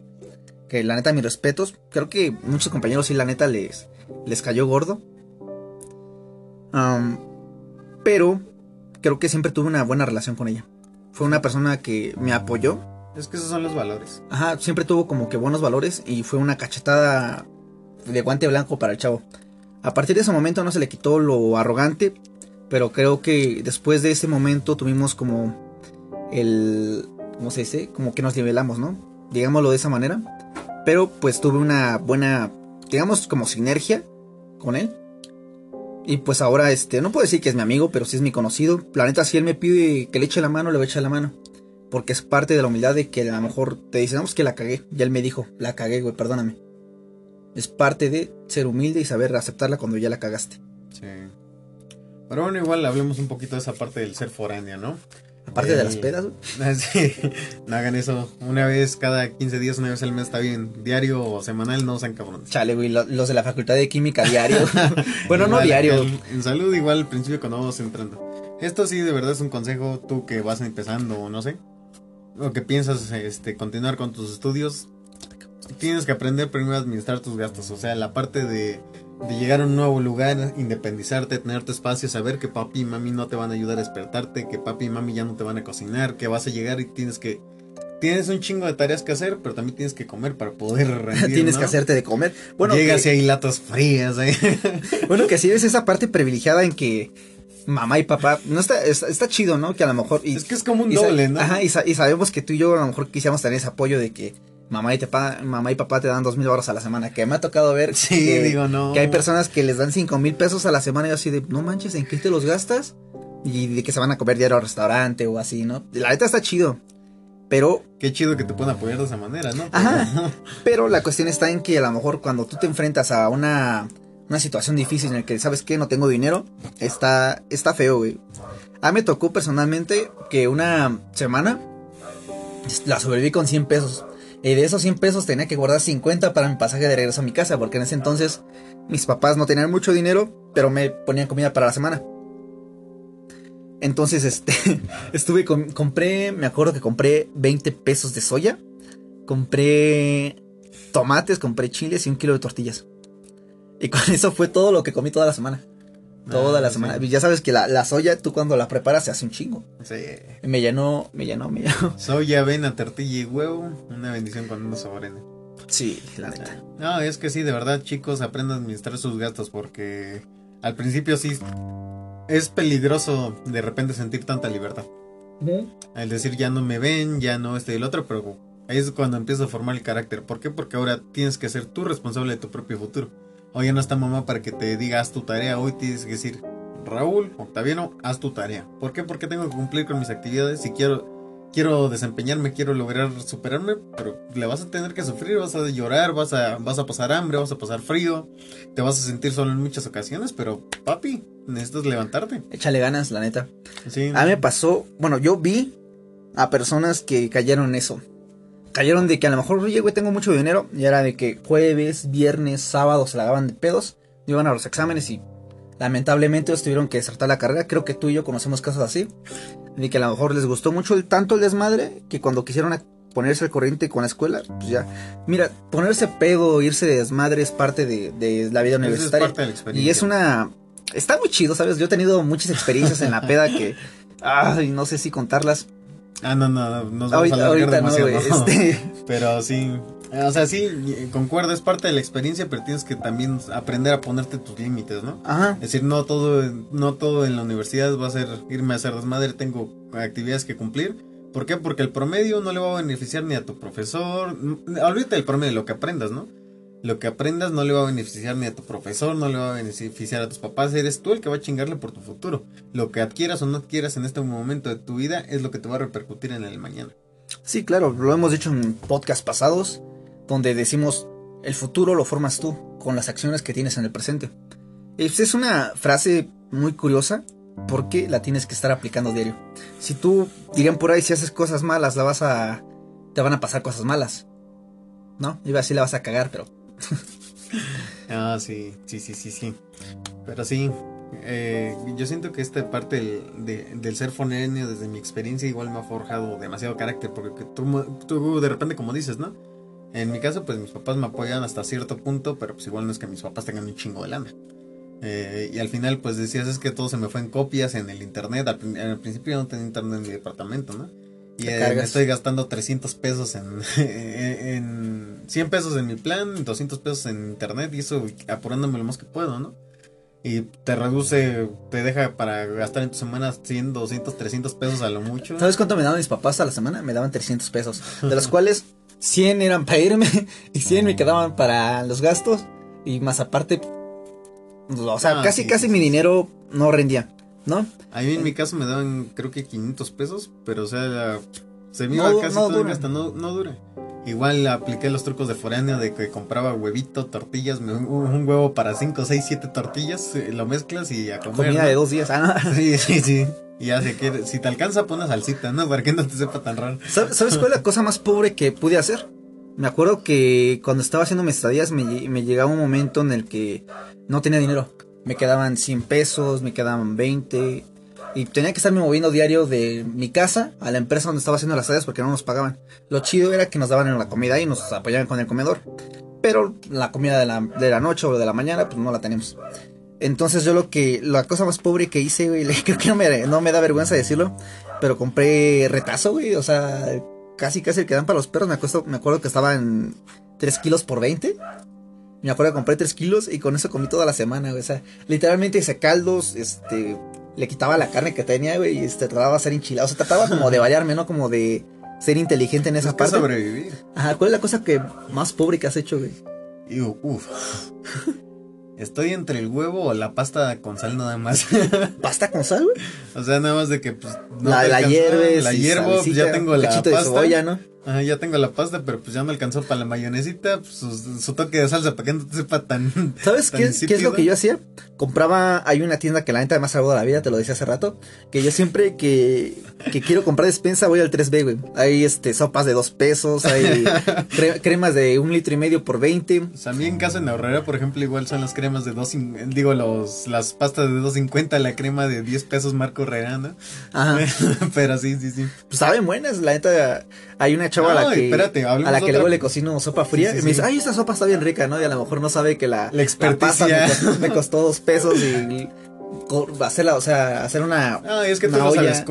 Que la neta, mis respetos. Creo que muchos compañeros sí, la neta, les, les cayó gordo. pero creo que siempre tuve una buena relación con ella. Fue una persona que me apoyó. Es que esos son los valores. Ajá, siempre tuvo como que buenos valores y fue una cachetada de guante blanco para el chavo. A partir de ese momento no se le quitó lo arrogante, pero creo que después de ese momento tuvimos como el... ¿Cómo se dice? Como que nos nivelamos, ¿no? Digámoslo de esa manera. Pero pues tuve una buena, digamos, como sinergia con él. Y pues ahora, este, no puedo decir que es mi amigo, pero sí es mi conocido. Planeta, si él me pide que le eche la mano, le voy a echar la mano. Porque es parte de la humildad de que a lo mejor te dicen, no, que la cagué. Y él me dijo, la cagué, güey, perdóname. Es parte de ser humilde y saber aceptarla cuando ya la cagaste. Sí. Pero bueno, igual hablemos un poquito de esa parte del ser foránea, ¿no? Aparte de las pedas, Sí, no hagan eso. Una vez cada 15 días, una vez al mes está bien. Diario o semanal, no sean cabrones. Chale, güey, los de la facultad de química diario. bueno, no diario. En, salud, igual al principio cuando vamos entrando. Esto sí, de verdad es un consejo. Tú que vas empezando, o no sé. O que piensas este, continuar con tus estudios. Tienes que aprender primero a administrar tus gastos. O sea, la parte de de llegar a un nuevo lugar, independizarte, tener tu espacio, saber que papi y mami no te van a ayudar a despertarte, que papi y mami ya no te van a cocinar, que vas a llegar y tienes que tienes un chingo de tareas que hacer, pero también tienes que comer para poder rendir, Tienes que hacerte de comer. Bueno, llegas y hay latas frías. ¿eh? bueno, que sí es esa parte privilegiada en que mamá y papá, no está, está, chido, ¿no? Que a lo mejor... es que es como un doble, ¿no? Ajá, y, y, sabemos que tú y yo a lo mejor quisiéramos tener ese apoyo de que mamá y, papá, mamá y papá te dan dos mil dólares a la semana. Que me ha tocado ver sí, que, digo, no. que hay personas que les dan cinco mil pesos a la semana y así de, no manches, ¿en qué te los gastas? Y de que se van a comer diario al restaurante o así, ¿no? La neta está chido. Pero. Qué chido que te puedan apoyar de esa manera, ¿no? Ajá. pero la cuestión está en que a lo mejor cuando tú te enfrentas a una, una situación difícil en la que, ¿sabes qué? No tengo dinero. Está, está feo, güey. A mí me tocó personalmente que una semana la sobreviví con 100 pesos. Y de esos 100 pesos tenía que guardar 50 para mi pasaje de regreso a mi casa, porque en ese entonces mis papás no tenían mucho dinero, pero me ponían comida para la semana. Entonces, este, estuve, compré, me acuerdo que compré 20 pesos de soya, compré tomates, compré chiles y un kilo de tortillas. Y con eso fue todo lo que comí toda la semana. Toda la ah, semana. Ya sabes que la, soya, tú cuando la preparas se hace un chingo. Sí. Me llenó, me llenó, me llenó. Soya, avena, tortilla y huevo. Una bendición cuando uno saborena. Sí, la neta. No, es que sí, de verdad, chicos, aprendan a administrar sus gastos porque al principio sí es peligroso de repente sentir tanta libertad. Al decir ya no me ven, ya no este y el otro, pero ahí es cuando empieza a formar el carácter. ¿Por qué? Porque ahora tienes que ser tú responsable de tu propio futuro. Oye, no está mamá para que te diga haz tu tarea. Hoy tienes que decir, Raúl, Octaviano, haz tu tarea. ¿Por qué? Porque tengo que cumplir con mis actividades. Si quiero, quiero desempeñarme, quiero lograr superarme, pero le vas a tener que sufrir, vas a llorar, vas a, vas a pasar hambre, vas a pasar frío, te vas a sentir solo en muchas ocasiones, pero papi, necesitas levantarte. Échale ganas, la neta. Sí, a mí me pasó, bueno, yo vi a personas que cayeron en eso cayeron de que a lo mejor, oye, güey, tengo mucho dinero. Y era de que jueves, viernes, sábado se la daban de pedos. Iban a los exámenes y lamentablemente ellos tuvieron que desertar la carrera. Creo que tú y yo conocemos casos así. De que a lo mejor les gustó mucho el, tanto el desmadre que cuando quisieron ponerse al corriente con la escuela, pues ya. Mira, ponerse pedo, irse de desmadre es parte de, la vida universitaria. Es parte de la y es una. Está muy chido, ¿sabes? Yo he tenido muchas experiencias en la peda que. Ay, no sé si contarlas. Ah, no, no, nos vamos a alargar demasiado. este... Pero sí, o sea, sí, concuerdo, es parte de la experiencia, pero tienes que también aprender a ponerte tus límites, ¿no? Ajá. Es decir, no todo, no todo en la universidad va a ser irme a hacer desmadre, tengo actividades que cumplir. ¿Por qué? Porque el promedio no le va a beneficiar ni a tu profesor. Olvídate del promedio, lo que aprendas, ¿no? Lo que aprendas no le va a beneficiar ni a tu profesor, no le va a beneficiar a tus papás, eres tú el que va a chingarle por tu futuro. Lo que adquieras o no adquieras en este momento de tu vida es lo que te va a repercutir en el mañana. Sí, claro, lo hemos dicho en podcasts pasados, donde decimos, el futuro lo formas tú, con las acciones que tienes en el presente. Es una frase muy curiosa, porque la tienes que estar aplicando diario. Si tú, dirían por ahí, si haces cosas malas, la vas a... te van a pasar cosas malas. ¿No? Iba así la vas a cagar, pero Ah, sí, sí, sí, sí, sí. Pero sí, eh, yo siento que esta parte del, ser fonenio, desde mi experiencia, igual me ha forjado demasiado carácter, porque tú, tú de repente, como dices, ¿no? En mi caso, pues mis papás me apoyan hasta cierto punto, pero pues igual no es que mis papás tengan un chingo de lana. Eh, y al final, pues decías, es que todo se me fue en copias en el internet. Al, principio no tenía internet en mi departamento, ¿no? Y eh, me estoy gastando 300 pesos en, en, 100 pesos en mi plan, 200 pesos en internet y eso apurándome lo más que puedo, ¿no? Y te reduce, te deja para gastar en tu semana 100, 200, 300 pesos a lo mucho. ¿Sabes cuánto me daban mis papás a la semana? Me daban 300 pesos, de los cuales 100 eran para irme y 100 me quedaban para los gastos y más aparte, o sea, ah, casi casi mi dinero no rendía, ¿no? A mí en mi caso me daban creo que 500 pesos, pero o sea, se me iba casi todo hasta no, no dura. Igual apliqué los trucos de foráneo de que compraba huevito, tortillas, un, huevo para 5, 6, 7 tortillas, eh, lo mezclas y a comer. Comida de dos días, ah, Sí, sí, sí. Y ya si, si te alcanza, pon una salsita, ¿no? Para que no te sepa tan raro. ¿Sabes cuál es la cosa más pobre que pude hacer? Me acuerdo que cuando estaba haciendo mis estadías me, me llegaba un momento en el que no tenía dinero. Me quedaban 100 pesos, me quedaban 20, y tenía que estarme moviendo diario de mi casa a la empresa donde estaba haciendo las tareas porque no nos pagaban. Lo chido era que nos daban en la comida y nos apoyaban con el comedor. Pero la comida de la, de la noche o de la mañana, pues no la tenemos. Entonces yo lo que, la cosa más pobre que hice, güey, creo que no me, no me da vergüenza decirlo, pero compré retazo, güey, o sea, casi casi el que dan para los perros, me, acuerdo, me acuerdo que estaba en 3 kilos por 20. Me acuerdo que compré 3 kilos y con eso comí toda la semana, güey, o sea, literalmente hice caldos, este, le quitaba la carne que tenía, güey, y este, trataba de ser enchilado. O sea, trataba como de variarme, ¿no? Como de ser inteligente en esa es parte. sobrevivir. Ajá, ¿cuál es la cosa que más pobre que has hecho, güey? Y, uf. Estoy entre el huevo o la pasta con sal nada más. ¿Pasta con sal, güey? O sea, nada más de que pues no la, la hierves, la hiervo, pues ya tengo la pasta. De cebolla, ¿no? Ajá, ya tengo la pasta, pero pues ya me alcanzó para la mayonesita, pues, su, toque de salsa para que no te sepa tan. ¿Sabes qué, qué, es lo que yo hacía? Compraba, hay una tienda que la neta más salvó de la vida, te lo decía hace rato, que yo siempre que, que quiero comprar despensa voy al 3B, güey. Hay este sopas de dos pesos, hay cremas de un litro y medio por 20. O sea, a mí en casa en la horrera, por ejemplo, igual son las cremas de dos, digo, los, las pastas de 2.50, la crema de 10 pesos Marco Herrera, ¿no? Ajá. pero sí, sí, sí. Pues saben buenas, la neta, hay una chava a la que, a la que luego le cocino sopa fría y me dice, ay, esta sopa está bien rica, ¿no? Y a lo mejor no sabe que la, la, pasta me costó, dos pesos y hacerla, o sea, hacer una. Ah, es que tú no sabes,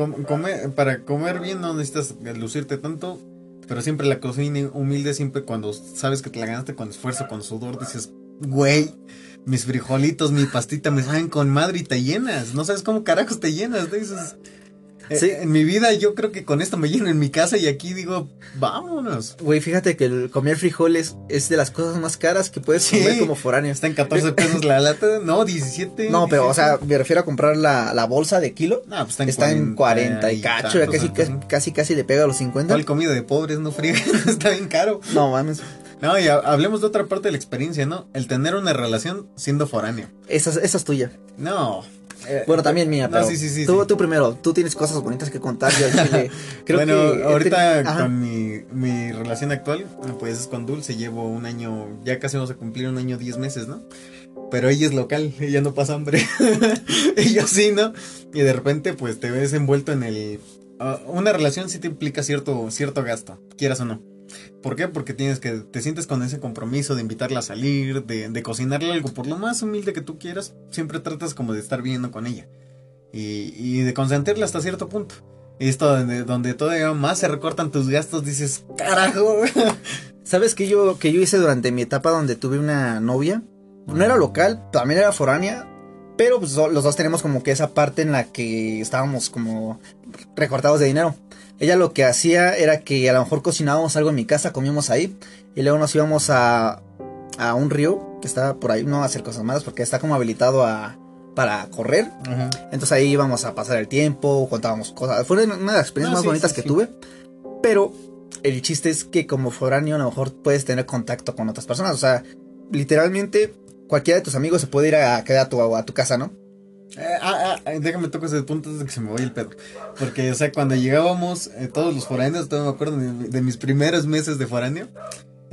para comer bien no necesitas lucirte tanto, pero siempre la cocina humilde, siempre cuando sabes que te la ganaste con esfuerzo, con sudor, dices, güey, mis frijolitos, mi pastita me saben con madre y te llenas. No sabes cómo carajos te llenas. Dices, eh, sí. En mi vida yo creo que con esto me lleno en mi casa y aquí digo, vámonos. Güey, fíjate que el comer frijoles es de las cosas más caras que puedes comer como foráneo. Está en 14 pesos la lata, no, 17. No, pero o sea, me refiero a comprar la, la bolsa de kilo. No, pues está en, está 40, en 40 y cacho, ya casi, casi, casi, le pega a los 50. ¿Cuál comida de pobres, no frío? está bien caro. No, mames. No, y hablemos de otra parte de la experiencia, ¿no? El tener una relación siendo foráneo. Esa, esa es tuya. No, eh, bueno, también mía, pero sí, sí, sí, tú, tú, primero, tú tienes cosas bonitas que contar. Yo, creo bueno, ahorita con mi, mi, relación actual, pues es con Dulce, llevo un año, ya casi vamos a cumplir un año, diez meses, ¿no? Pero ella es local, ella no pasa hambre. y yo sí, ¿no? Y de repente, pues te ves envuelto en el... Ah, una relación sí te implica cierto, cierto gasto, quieras o no. ¿Por qué? Porque tienes que, te sientes con ese compromiso de invitarla a salir, de, de cocinarle algo, por lo más humilde que tú quieras, siempre tratas como de estar viviendo con ella. Y, y de consentirla hasta cierto punto. Y esto donde, donde todavía más se recortan tus gastos, dices, carajo. ¿Sabes qué yo, que yo hice durante mi etapa donde tuve una novia? No era local, también era foránea, pero pues, los dos tenemos como que esa parte en la que estábamos como recortados de dinero. Ella lo que hacía era que a lo mejor cocinábamos algo en mi casa, comíamos ahí y luego nos íbamos a, a un río que está por ahí, no a hacer cosas malas porque está como habilitado a, para correr. Entonces ahí íbamos a pasar el tiempo, contábamos cosas. Fue una de las experiencias más bonitas que tuve. Pero el chiste es que como foráneo a lo mejor puedes tener contacto con otras personas. O sea, literalmente cualquiera de tus amigos se puede ir a quedar a tu, a tu casa, ¿no? Déjame tocar ese punto antes de que se me vaya el pedo. Porque, o sea, cuando llegábamos, eh, todos los foráneos, todavía me acuerdo de, mis primeros meses de foráneo.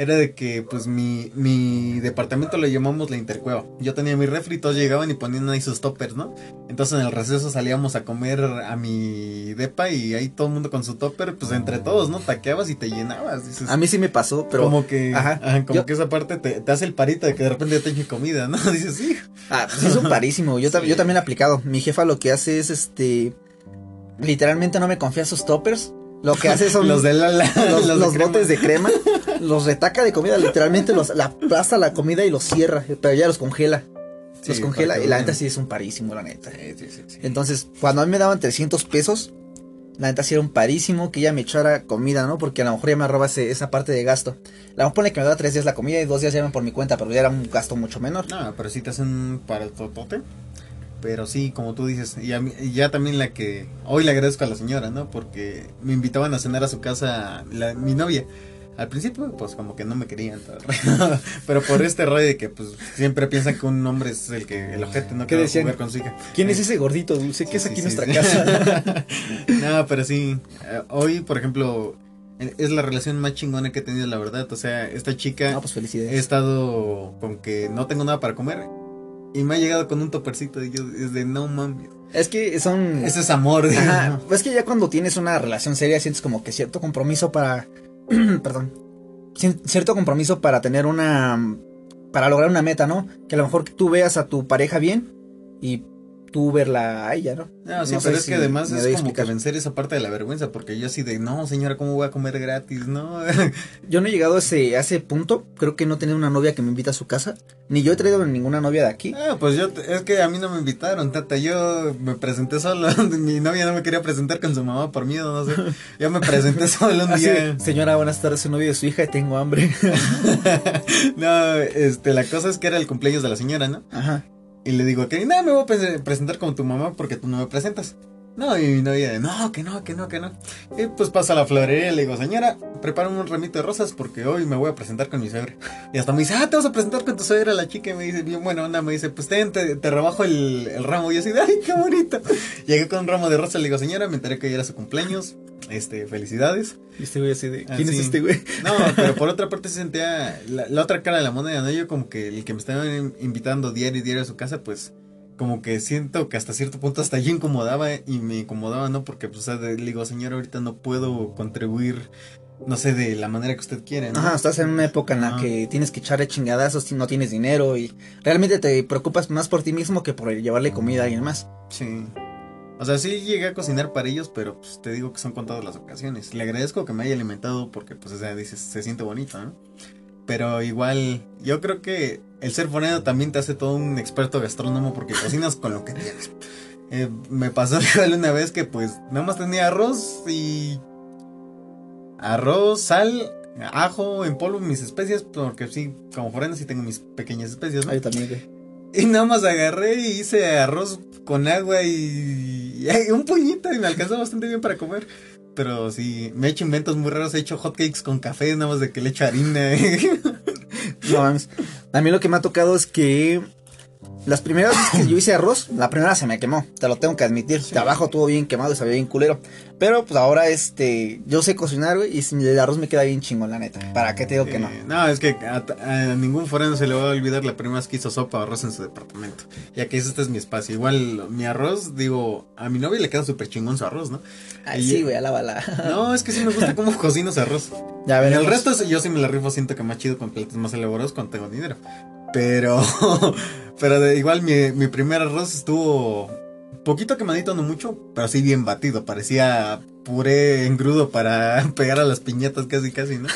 Era de que pues mi, mi departamento lo llamamos la intercueva. Yo tenía mi refri, todos llegaban y ponían ahí sus toppers, ¿no? Entonces en el receso salíamos a comer a mi depa y ahí todo el mundo con su topper, pues entre todos, ¿no? Taqueabas y te llenabas. a mí sí me pasó, pero... Como que, ajá, como que esa parte te, hace el parito de que de repente te eche comida, ¿no? Dices, sí. Ah, sí es un parísimo. Yo, yo también he aplicado. Mi jefa lo que hace es este... Literalmente no me confía sus toppers lo que hace son los, de la, los, botes de crema, los retaca de comida, literalmente los la pasa la comida y los cierra, pero ya los congela. los congela y la neta sí es un parísimo, la neta. Entonces, cuando a mí me daban 300 pesos, la neta sí era un parísimo que ella me echara comida, ¿no? Porque a lo mejor ya me arroba esa parte de gasto. La mejor pone que me da tres días la comida y dos días ya por mi cuenta, pero ya era un gasto mucho menor. No, pero si te hacen para el totote. Pero sí, como tú dices, y, ya también la que hoy le agradezco a la señora, ¿no? Porque me invitaban a cenar a su casa mi novia. Al principio, pues como que no me querían, pero por este rollo de que pues siempre piensan que un hombre es el que el objeto, no decían, jugar con su hija. ¿Quién es ese gordito dulce que es aquí nuestra casa? no, pero sí, eh, hoy, por ejemplo, es la relación más chingona que he tenido, la verdad. O sea, esta chica. No, pues felicidades. He estado con que no tengo nada para comer y me ha llegado con un topercito y yo es de no mames. Es que son. Ese es amor. Ajá. Es que ya cuando tienes una relación seria sientes como que cierto compromiso para. perdón. Cierto compromiso para tener una. Para lograr una meta, ¿no? Que a lo mejor tú veas a tu pareja bien y tú verla a ella, ¿no? No, sí, pero es que además es como que vencer esa parte de la vergüenza, porque yo así de, no, señora, ¿cómo voy a comer gratis? No. yo no he llegado a ese, a ese punto, creo que no he una novia que me invita a su casa, ni yo he traído ninguna novia de aquí. Ah, pues yo, es que a mí no me invitaron, tata, yo me presenté solo, mi novia no me quería presentar con su mamá por miedo, no sé, yo me presenté solo un día. señora, buenas tardes, soy novio de su hija y tengo hambre. no, este, la cosa es que era el cumpleaños de la señora, ¿no? Ajá. Y le digo, que nada, me voy a presentar como tu mamá porque tú no me presentas. No, y mi novia, no, que no, que no, que no. Y pues pasa a la florería le digo, señora, prepara un ramito de rosas porque hoy me voy a presentar con mi suegra. Y hasta me dice, ah, te vas a presentar con tu suegra, la chica. Me dice, bien bueno, onda, me dice, pues ten, te, rebajo el, el, ramo. Y yo así, ay, qué bonito. Llegué con un ramo de rosas, le digo, señora, me enteré que hoy era su cumpleaños. Este, felicidades. Y este güey así de, ¿quién es este güey? No, pero por otra parte se sentía la, la, otra cara de la moneda, ¿no? Yo como que el que me estaba invitando diario y diario a su casa, pues como que siento que hasta cierto punto hasta allí incomodaba y me incomodaba, ¿no? Porque, pues, o sea, le digo, señor, ahorita no puedo contribuir, no sé, de la manera que usted quiere, ¿no? Ajá, estás en una época en la que tienes que echarle chingadazos si no tienes dinero y realmente te preocupas más por ti mismo que por llevarle comida a alguien más. Sí. O sea, sí llegué a cocinar para ellos, pero pues te digo que son contadas las ocasiones. Le agradezco que me haya alimentado porque, pues, o sea, dices, se siente bonito, ¿no? Pero igual, yo creo que el ser foráneo también te hace todo un experto gastrónomo porque cocinas con lo que tienes. Eh, me pasó igual una vez que pues nada más tenía arroz y arroz, sal, ajo en polvo, mis especias, porque sí, como foráneo sí tengo mis pequeñas especias, ¿no? también. Y nada más agarré y hice arroz con agua y, un puñito y me alcanzó bastante bien para comer. Pero sí, me he hecho inventos muy raros. He hecho hotcakes con café, nada más de que le echo harina. no A mí lo que me ha tocado es que las primeras veces que yo hice arroz, la primera se me quemó, te lo tengo que admitir. De abajo todo bien quemado y sabía bien culero. Pero pues ahora este, yo sé cocinar, güey, y el arroz me queda bien chingón, la neta. ¿Para qué te digo que no? No, es que a, ningún forano se le va a olvidar la primera vez que hizo sopa o arroz en su departamento. Ya que este es mi espacio. Igual mi arroz, digo, a mi novia le queda súper chingón su arroz, ¿no? Ay, sí, güey, alábala. No, es que sí me gusta cómo cocino su arroz. Ya el resto yo sí me la rifo, siento que más chido con platos más elaborados cuando tengo dinero. Pero, pero igual mi, mi primer arroz estuvo poquito quemadito, no mucho, pero sí bien batido. Parecía puré engrudo para pegar a las piñetas casi, casi, ¿no?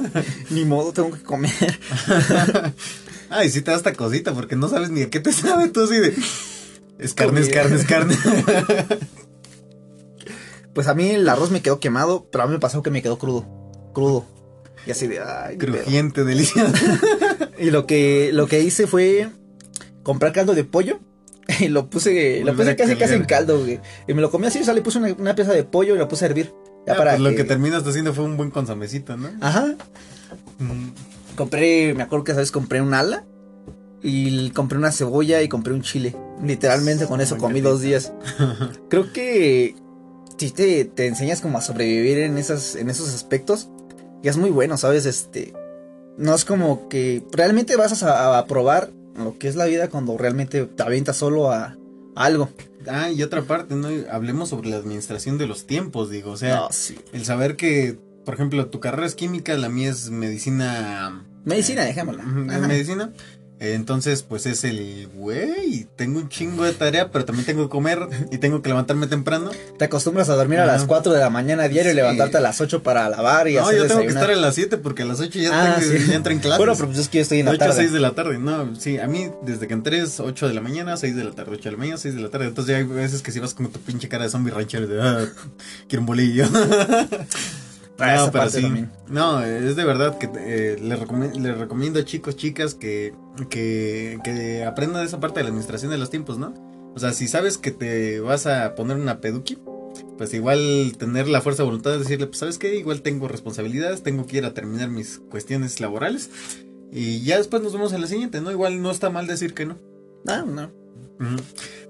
ni modo, tengo que comer. Ay, sí te da esta cosita porque no sabes ni a qué te sabe tú así de... Es carne, es carne, es carne. pues a mí el arroz me quedó quemado, pero a mí me pasó que me quedó crudo. Crudo. Y así de, ay, Crujiente, delicioso. y lo que, lo que hice fue comprar caldo de pollo. Y lo puse, lo puse casi casi en caldo, güey. Y me lo comí así, o sea, le puse una, pieza de pollo y lo puse a hervir. Ya para pues lo que terminaste haciendo fue un buen consomecito, ¿no? Ajá. Mm. Compré, me acuerdo que sabes, compré un ala. Y compré una cebolla y compré un chile. Literalmente con eso comí dos días. Creo que si te, te enseñas como a sobrevivir en esas, en esos aspectos, y es muy bueno, ¿sabes? Este. no es como que realmente vas a, a probar lo que es la vida cuando realmente te avientas solo a, algo. Ah, y otra parte, ¿no? Hablemos sobre la administración de los tiempos, digo, o sea, No, sí. el saber que, por ejemplo, tu carrera es química, la mía es medicina... Medicina, dejémosla. Ujú, Ajá. Entonces, pues es el, güey, tengo un chingo de tarea, pero también tengo que comer y tengo que levantarme temprano. Te acostumbras a dormir a las Ajá. 4 de la mañana diario y Sí. levantarte a las 8 para lavar y No, hacer yo tengo que desayunar. estar a las 7 porque a las 8 ya, Ah, tengo- sí. ya entro en clases. Bueno, pero pues es que yo estoy en la 8 a tarde. 6 de la tarde, no, sí, a mí desde que entré es 8 de la mañana, 6 de la tarde, 8 de la mañana, 6 de la tarde, entonces ya hay veces que si vas con tu pinche cara de zombie ranchero de, ah, quiero un bolillo. Ah, esa no, pero parte sí, también. no, es de verdad que eh, les, recome- les recomiendo a chicos, chicas que, que, que aprendan esa parte de la administración de los tiempos, ¿no? O sea, si sabes que te vas a poner una peduqui, pues igual tener la fuerza de voluntad de decirle, pues sabes qué, igual tengo responsabilidades, tengo que ir a terminar mis cuestiones laborales y ya después nos vemos en la siguiente, ¿no? Igual no está mal decir que no. No, no.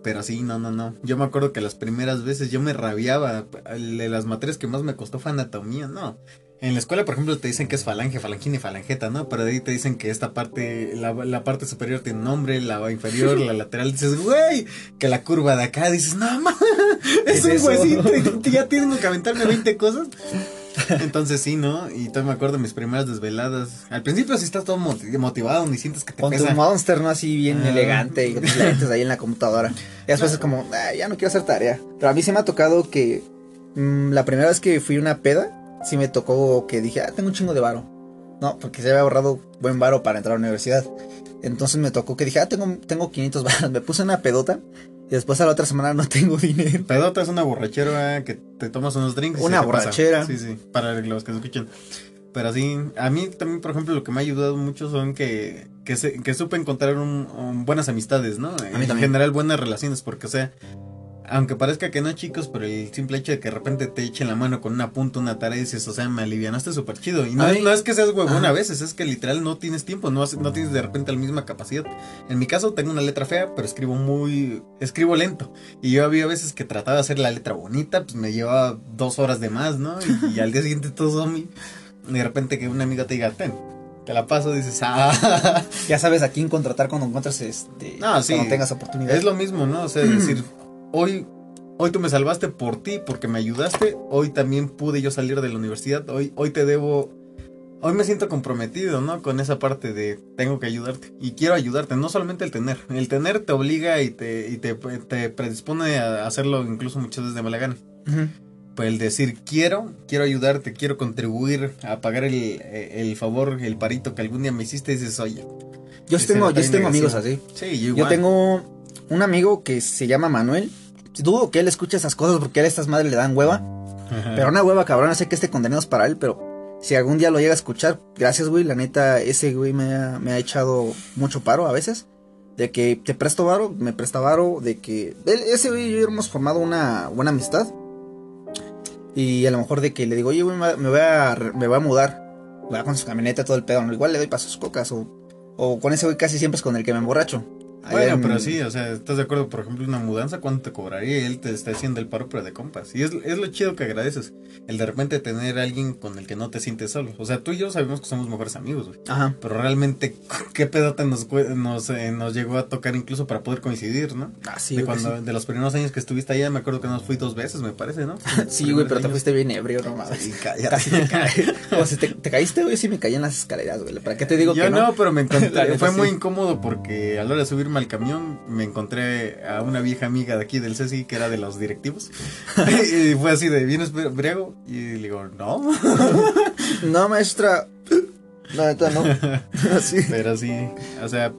Pero sí, no, no, no. Yo me acuerdo que las primeras veces yo me rabiaba. De las materias que más me costó fue anatomía, no. En la escuela, por ejemplo, te dicen que es falange, falangina y falangeta, ¿no? Pero de ahí te dicen que esta parte, la, la parte superior tiene nombre, la inferior, la lateral, dices, güey, que la curva de acá, dices, no, ma, es, ¿Es un eso? huesito, y ya tengo que aventarme 20 cosas. Entonces sí, ¿no? Y todavía me acuerdo de mis primeras desveladas. Al principio sí estás todo moti- motivado, ni sientes que te Con tu pesa. monster, ¿no? Así bien Ah. elegante y con tus lentes ahí en la computadora. Y después es como, "Ah, ya no quiero hacer tarea. Pero a mí sí me ha tocado que mm, la primera vez que fui a una peda, sí me tocó que dije, ah, tengo un chingo de varo. No, porque se había ahorrado buen varo para entrar a la universidad. Entonces me tocó que dije, ah, tengo, tengo 500 varos. Me puse una pedota y después a la otra semana no tengo dinero. Pedota es una borrachera que te tomas unos drinks. Una te pasa. borrachera. Sí, sí, para los que escuchen. Pero sí, a mí también, por ejemplo, lo que me ha ayudado mucho son que, que, se- que supe encontrar un- un buenas amistades, ¿no? en también. general, buenas relaciones, porque, o sea, aunque parezca que no, chicos, pero el simple hecho de que de repente te echen la mano con una punta, una tarea y dices, o sea, me alivianaste súper chido. Y no, es, mí- no es que seas huevón a veces, es que literal no tienes tiempo, no, no tienes de repente la misma capacidad. En mi caso tengo una letra fea, pero escribo muy, escribo lento. Y yo había veces que trataba de hacer la letra bonita, pues me llevaba dos horas de más, ¿no? Y, y al día siguiente todo. Y de repente que una amiga te diga, ten, te la paso, dices, ah, Ya sabes a quién contratar cuando encuentres este. No, sí. Cuando tengas oportunidad. es lo mismo, ¿no? O sea, es decir, hoy, hoy tú me salvaste por ti, porque me ayudaste, hoy también pude yo salir de la universidad, hoy, hoy te debo, hoy me siento comprometido, ¿no? Con esa parte de tengo que ayudarte y quiero ayudarte, no solamente el tener, el tener te obliga y te, y te, te predispone a hacerlo incluso muchas veces de mala gana. Pues el decir quiero, quiero ayudarte, quiero contribuir a pagar el, el favor, el parito que algún día me hiciste, dices, oye. Yo tengo, yo tengo amigos así. Sí, yo Yo igual. tengo un amigo que se llama Manuel. Dudo que él escuche esas cosas porque a él estas madres le dan hueva. Ajá. Pero una hueva cabrón, sé que este contenido es para él, pero si algún día lo llega a escuchar, gracias, güey. La neta, ese güey me ha, me ha echado mucho paro a veces. De que te presto varo, me presta varo, de que él- ese güey y yo hemos formado una buena amistad. Y a lo mejor de que le digo, oye, güey, me voy a, me voy a mudar. Va con su camioneta, todo el pedo. Igual le doy para sus cocas. O, o con ese güey casi siempre es con el que me emborracho. Bueno, en- pero sí, o sea, ¿estás de acuerdo? Por ejemplo, una mudanza, ¿cuánto te cobraría? Y él te está haciendo el paro, pero de compas. Y es, es lo chido que agradeces. El de repente tener a alguien con el que no te sientes solo. O sea, tú y yo sabemos que somos mejores amigos, güey. Ajá. Pero realmente, ¿qué pedota nos, nos, eh, nos llegó a tocar incluso para poder coincidir, no? Ah, sí, de, güey, cuando, sí. de los primeros años que estuviste allá, me acuerdo que nos fui dos veces, me parece, ¿no? Sí, güey, pero te fuiste bien ebrio, no mames. Sí, cállate. Casi. O sea, te, te caíste, güey, sí me caí en las escaleras, güey. ¿Para qué te digo Yo que no? no? pero me encontré, fue muy incómodo porque a la hora de subirme al camión me encontré a una vieja amiga de aquí del CECI que era de los directivos. y fue así de, ¿vienes briago? Y le digo, no. No, maestra. La neta, no. Así. Pero sí, o sea,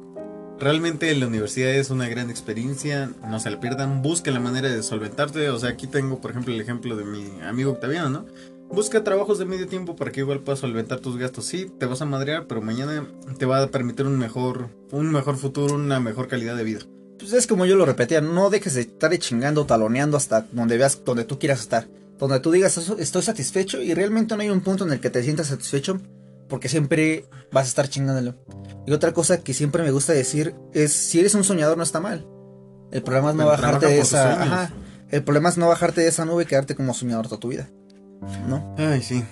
realmente la universidad es una gran experiencia, no se la pierdan, busquen la manera de solventarse, o sea, aquí tengo por ejemplo el ejemplo de mi amigo Octaviano, ¿no? Busca trabajos de medio tiempo para que igual puedas solventar tus gastos. Sí, te vas a madrear, pero mañana te va a permitir un mejor, un mejor futuro, una mejor calidad de vida. Pues es como yo lo repetía, no dejes de estar chingando, taloneando hasta donde veas, donde tú quieras estar. Donde tú digas, "Eso- estoy satisfecho y realmente no hay un punto en el que te sientas satisfecho porque siempre vas a estar chingándolo. Y otra cosa que siempre me gusta decir es, si eres un soñador no está mal. El problema es no Pero bajarte de esa... Ajá. El problema es no bajarte de esa nube y quedarte como soñador toda tu vida. ¿No? Ay, sí.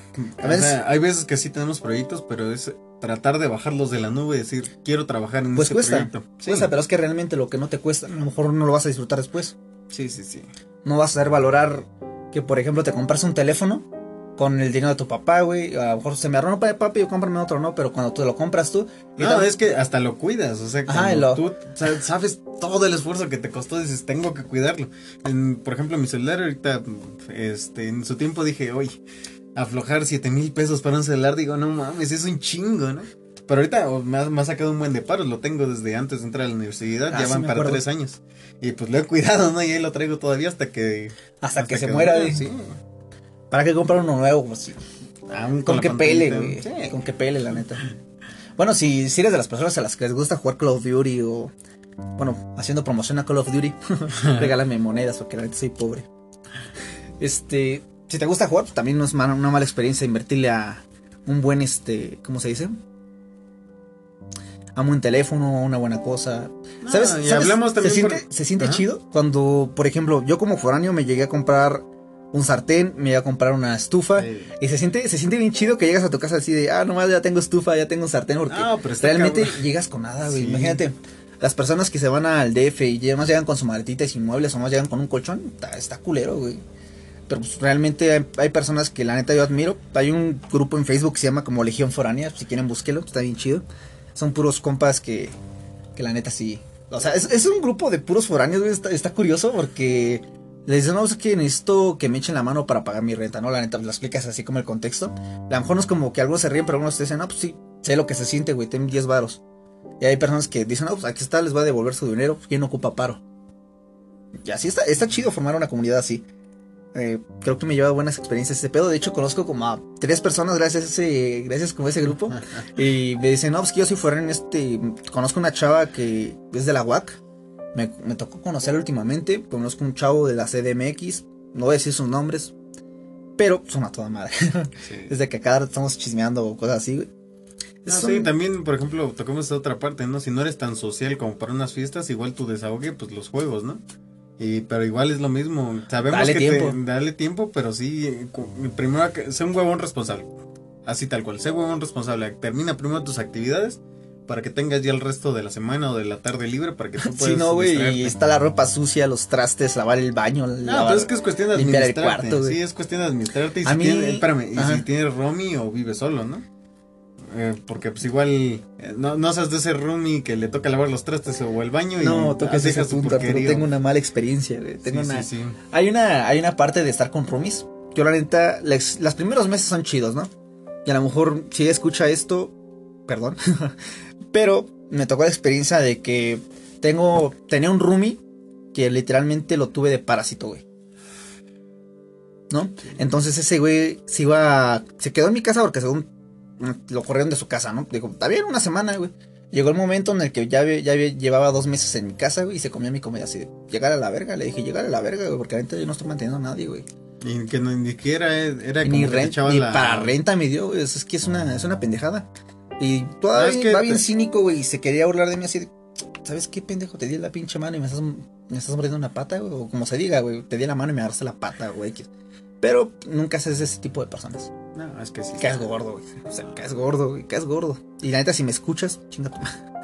A veces- O sea, hay veces que sí tenemos proyectos, pero es tratar de bajarlos de la nube y decir, quiero trabajar en Pues este cuesta, proyecto. Sí. Cuesta, pero es que realmente lo que no te cuesta, a lo mejor no lo vas a disfrutar después. sí, sí, sí. No vas a saber valorar que, por ejemplo, te compras un teléfono con el dinero de tu papá, güey. A lo mejor se me arruinó para papi, yo cómprame otro, ¿no? Pero cuando tú lo compras tú. y No, es que hasta lo cuidas, o sea, Ajá, lo- tú sa- sabes todo el esfuerzo que te costó, dices, tengo que cuidarlo. En, por ejemplo, mi celular ahorita, este, en su tiempo dije, oye, aflojar siete mil pesos para un celular, digo, no mames, es un chingo, ¿no? Pero ahorita me ha, me ha sacado un buen de paros, lo tengo desde antes de entrar a la universidad, Ah, ya van para tres años. Y pues lo he cuidado, ¿no? Y ahí lo traigo todavía hasta que... hasta, que se muera. Sí. ¿Para qué comprar uno nuevo? Pues. Aún Con la que pele, güey. sí. Con que pele, la neta. Bueno, si, si eres de las personas a las que les gusta jugar Call of Duty o. Bueno, haciendo promoción a Call of Duty, regálame monedas porque la neta soy pobre. Este. Si te gusta jugar, pues también no es ma- una mala experiencia invertirle a un buen, este. ¿Cómo se dice? A un buen teléfono, una buena cosa. No, ¿Sabes? y ¿sabes? hablamos también se por- siente, se siente Ajá. chido cuando, por ejemplo, yo como foráneo me llegué a comprar un sartén, me llegué a comprar una estufa. Sí. Y se siente, se siente bien chido que llegas a tu casa así de, ah, nomás ya tengo estufa, ya tengo un sartén, porque No, pero está realmente cabrón. llegas con nada, güey. Sí. Imagínate, las personas que se van al DF y además llegan con su maletita y sin muebles, o más llegan con un colchón, está, está culero, güey. Pero pues, realmente hay, hay personas que la neta yo admiro. Hay un grupo en Facebook que se llama como Legión Foránea, si quieren búsquelo, está bien chido. Son puros compas que, que la neta sí. O sea, es, es un grupo de puros foráneos, güey, está, está curioso porque les dicen, no, es que necesito que me echen la mano para pagar mi renta, ¿no? La neta, lo explicas así como el contexto. A lo mejor no es como que algunos se ríen, pero algunos te dicen, no, pues sí, sé lo que se siente, güey, ten 10 varos. Y hay personas que dicen, no, pues aquí está, les va a devolver su dinero, ¿quién ocupa paro? Y así está, está chido formar una comunidad así. Eh, creo que me lleva buenas experiencias este pedo. De hecho, conozco como a tres personas gracias a ese, gracias como a ese grupo. Y me dicen, no, pues que yo soy fuera en este. Conozco una chava que es de la UAC. Me, me tocó conocerla últimamente. Conozco un chavo de la CDMX. No voy a decir sus nombres. Pero son a toda madre. Sí. Desde que rato estamos chismeando o cosas así, güey. No, Son- sí, también, por ejemplo, tocamos esta otra parte, ¿no? Si no eres tan social como para unas fiestas, igual tu desahogue, pues los juegos, ¿no? Y, pero igual es lo mismo. Sabemos Dale que tiempo. te, dale tiempo, pero sí, primero, sé un huevón responsable. Así tal cual, sé huevón responsable. Termina primero tus actividades para que tengas ya el resto de la semana o de la tarde libre para que tú puedas Sí, no, güey. Y está la ropa sucia, los trastes, lavar el baño. No, lavar- pero es que es cuestión de limpiar el administrarte. cuarto, sí, es cuestión de administrarte. Y A si mí- tienes, espérame, y Ajá. si tienes roomie o vives solo, ¿no? Eh, porque pues igual eh, no, no seas de ese roomie que le toca lavar los trastes o el baño y No, tocas tu punto, pero tengo una mala experiencia, güey. Tengo Sí, una... sí, sí. Hay una, hay una parte de estar con roomies. Yo la neta, las, las primeros meses son chidos, ¿no? Y a lo mejor si escucha esto, perdón. Pero me tocó la experiencia de que tengo, tenía un roomie que literalmente lo tuve de parásito, güey. ¿No? Entonces ese güey se iba, se quedó en mi casa porque según lo corrieron de su casa, ¿no? Digo, está bien, una semana, güey. Llegó el momento en el que ya, ya llevaba dos meses en mi casa, güey, y se comía mi comida así de llegar a la verga. Le dije, llegar a la verga, güey, porque ahorita yo no estoy manteniendo a nadie, güey. Y que no, ni siquiera era Y como Ni, renta, ni la- para renta me dio, güey. Es que es una, es una pendejada. Y todavía No, es que va bien cínico, güey, y se quería burlar de mí así de, ¿sabes qué, pendejo? Te di la pinche mano y me estás, me estás mordiendo una pata, güey. O como se diga, güey, te di la mano y me agarraste la pata, güey. Pero nunca haces ese tipo de personas. No, es que sí. Caes gordo, güey. O sea, caes gordo, güey. Caes gordo. Y la neta, si me escuchas, chinga tu madre.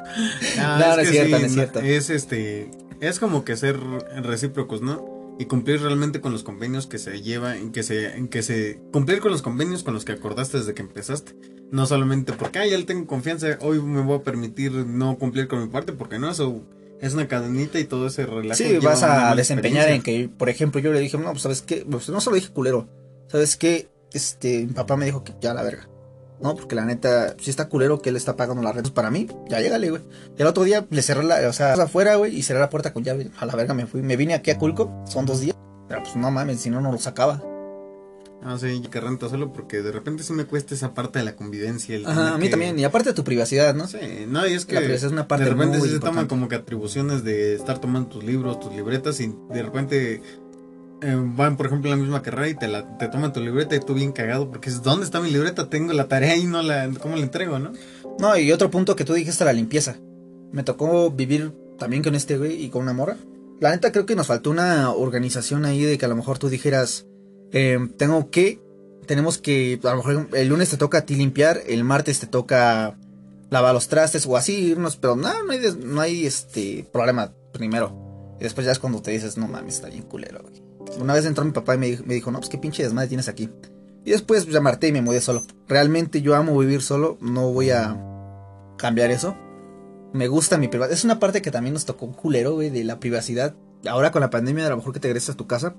No, No, no que es cierto, no es cierto. Es este, es como que ser recíprocos, ¿no? Y cumplir realmente con los convenios que se lleva, en que se, en que se, cumplir con los convenios con los que acordaste desde que empezaste. No solamente porque, ah, ya le tengo confianza, hoy me voy a permitir no cumplir con mi parte, porque no, eso es una cadenita y todo ese relajo. Sí, vas a desempeñar en que, por ejemplo, yo le dije, no, pues, ¿sabes qué? Pues, no solo dije culero. ¿Sabes qué? Este, mi papá me dijo que ya la verga. No, porque la neta, si está culero que él está pagando las rentas para mí, ya llégale, güey. Y el otro día le cerré la, o sea, afuera, güey, y cerré la puerta con llave. A la verga me fui. Me vine aquí a Culco, son dos días. Pero pues no mames, si no, no lo sacaba. Ah, sí, que renta solo porque de repente sí me cuesta esa parte de la convivencia. el Ajá, a mí que- también. Y aparte de tu privacidad, ¿no? Sí, no, y es que La privacidad es una parte de repente muy sí se toman como que atribuciones de estar tomando tus libros, tus libretas y de repente eh, van, por ejemplo, en la misma carrera y te, la, te toman tu libreta y tú bien cagado porque dices, ¿dónde está mi libreta? Tengo la tarea y no la, ¿cómo la entrego, no? No, y otro punto que tú dijiste, la limpieza. Me tocó vivir también con este güey y con una mora. La neta creo que nos faltó una organización ahí de que a lo mejor tú dijeras, eh, tengo que tenemos que, a lo mejor el lunes te toca a ti limpiar, el martes te toca lavar los trastes o así irnos, pero no, no hay, no hay este problema primero. Y después ya es cuando te dices, no mames, está bien culero, güey. Una vez entró mi papá y me, dijo- no, pues qué pinche desmadre tienes aquí. Y después ya marté y me mudé solo. Realmente yo amo vivir solo, no voy a cambiar eso. Me gusta mi privacidad. Es una parte que también nos tocó culero, güey, de la privacidad. Ahora con la pandemia, a lo mejor que te regresas a tu casa,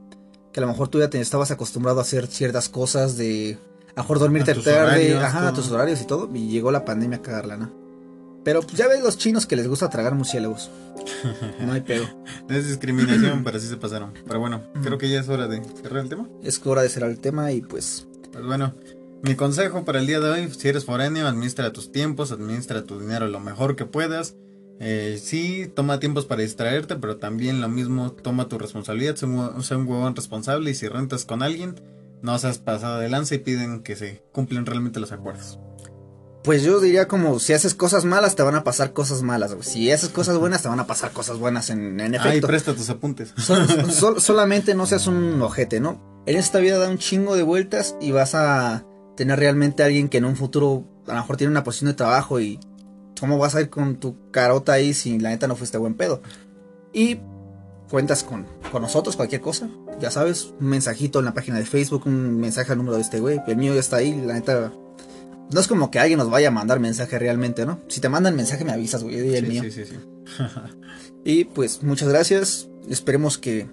que a lo mejor tú ya te estabas acostumbrado a hacer ciertas cosas de a lo mejor dormirte A tarde, horarios, ajá, a tus horarios y todo, y llegó la pandemia a cagarla, ¿no? Pero pues ya ves los chinos que les gusta tragar murciélagos. No hay pedo. Es discriminación, pero así se pasaron. Pero bueno, creo que ya es hora de cerrar el tema. Es hora de cerrar el tema y pues Pues bueno, mi consejo para el día de hoy, si eres foráneo, administra tus tiempos, administra tu dinero lo mejor que puedas. Eh, sí, toma tiempos para distraerte, pero también lo mismo, toma tu responsabilidad, sé un, sé un huevón responsable y si rentas con alguien, no seas pasado de lanza y piden que se cumplen realmente los acuerdos. Pues yo diría como si haces cosas malas te van a pasar cosas malas, güey. Si haces cosas buenas te van a pasar cosas buenas en, en Ay, efecto. presta tus apuntes. Sol- sol- solamente no seas un ojete, ¿no? En esta vida da un chingo de vueltas y vas a tener realmente a alguien que en un futuro a lo mejor tiene una posición de trabajo y cómo vas a ir con tu carota ahí si la neta no fuiste buen pedo. Y cuentas con, con nosotros, cualquier cosa. Ya sabes, un mensajito en la página de Facebook, un mensaje al número de este güey. El mío ya está ahí, la neta. No es como que alguien nos vaya a mandar mensaje realmente, ¿no? Si te mandan mensaje me avisas, güey, el Sí, mío. sí, sí, sí. Y pues muchas gracias. Esperemos que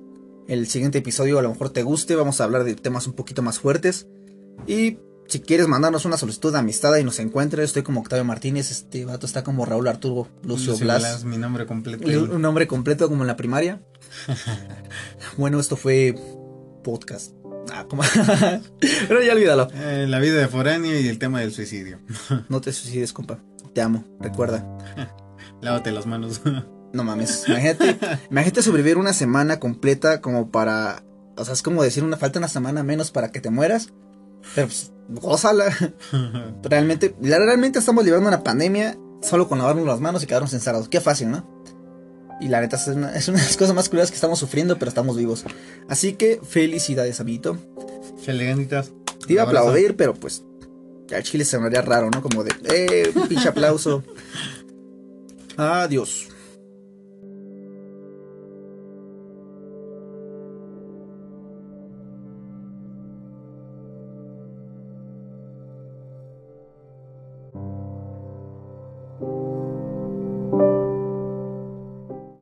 el siguiente episodio a lo mejor te guste. Vamos a hablar de temas un poquito más fuertes. Y si quieres mandarnos una solicitud de amistad y nos encuentres, estoy como Octavio Martínez. Este vato está como Raúl Arturo Lucio, Lucio Blas. Blas, mi nombre completo. Un un nombre completo como en la primaria. bueno, esto fue podcast. Ah, como- Pero ya olvídalo. Eh, la vida de foráneo y el tema del suicidio. No te suicides, compa. Te amo. Recuerda. Lávate las manos. No mames, imagínate, imagínate sobrevivir una semana completa como para, o sea, es como decir una falta una semana menos para que te mueras. Pero pues, gózala. Realmente, realmente estamos librando una pandemia solo con lavarnos las manos y quedarnos encerrados. Qué fácil, ¿no? Y la neta es una, es una de las cosas más curiosas que estamos sufriendo, pero estamos vivos. Así que felicidades, amiguito. Chaleganitas. Te iba a aplaudir, pero pues al chile se me haría raro, ¿no? Como de, eh, pinche aplauso. Adiós.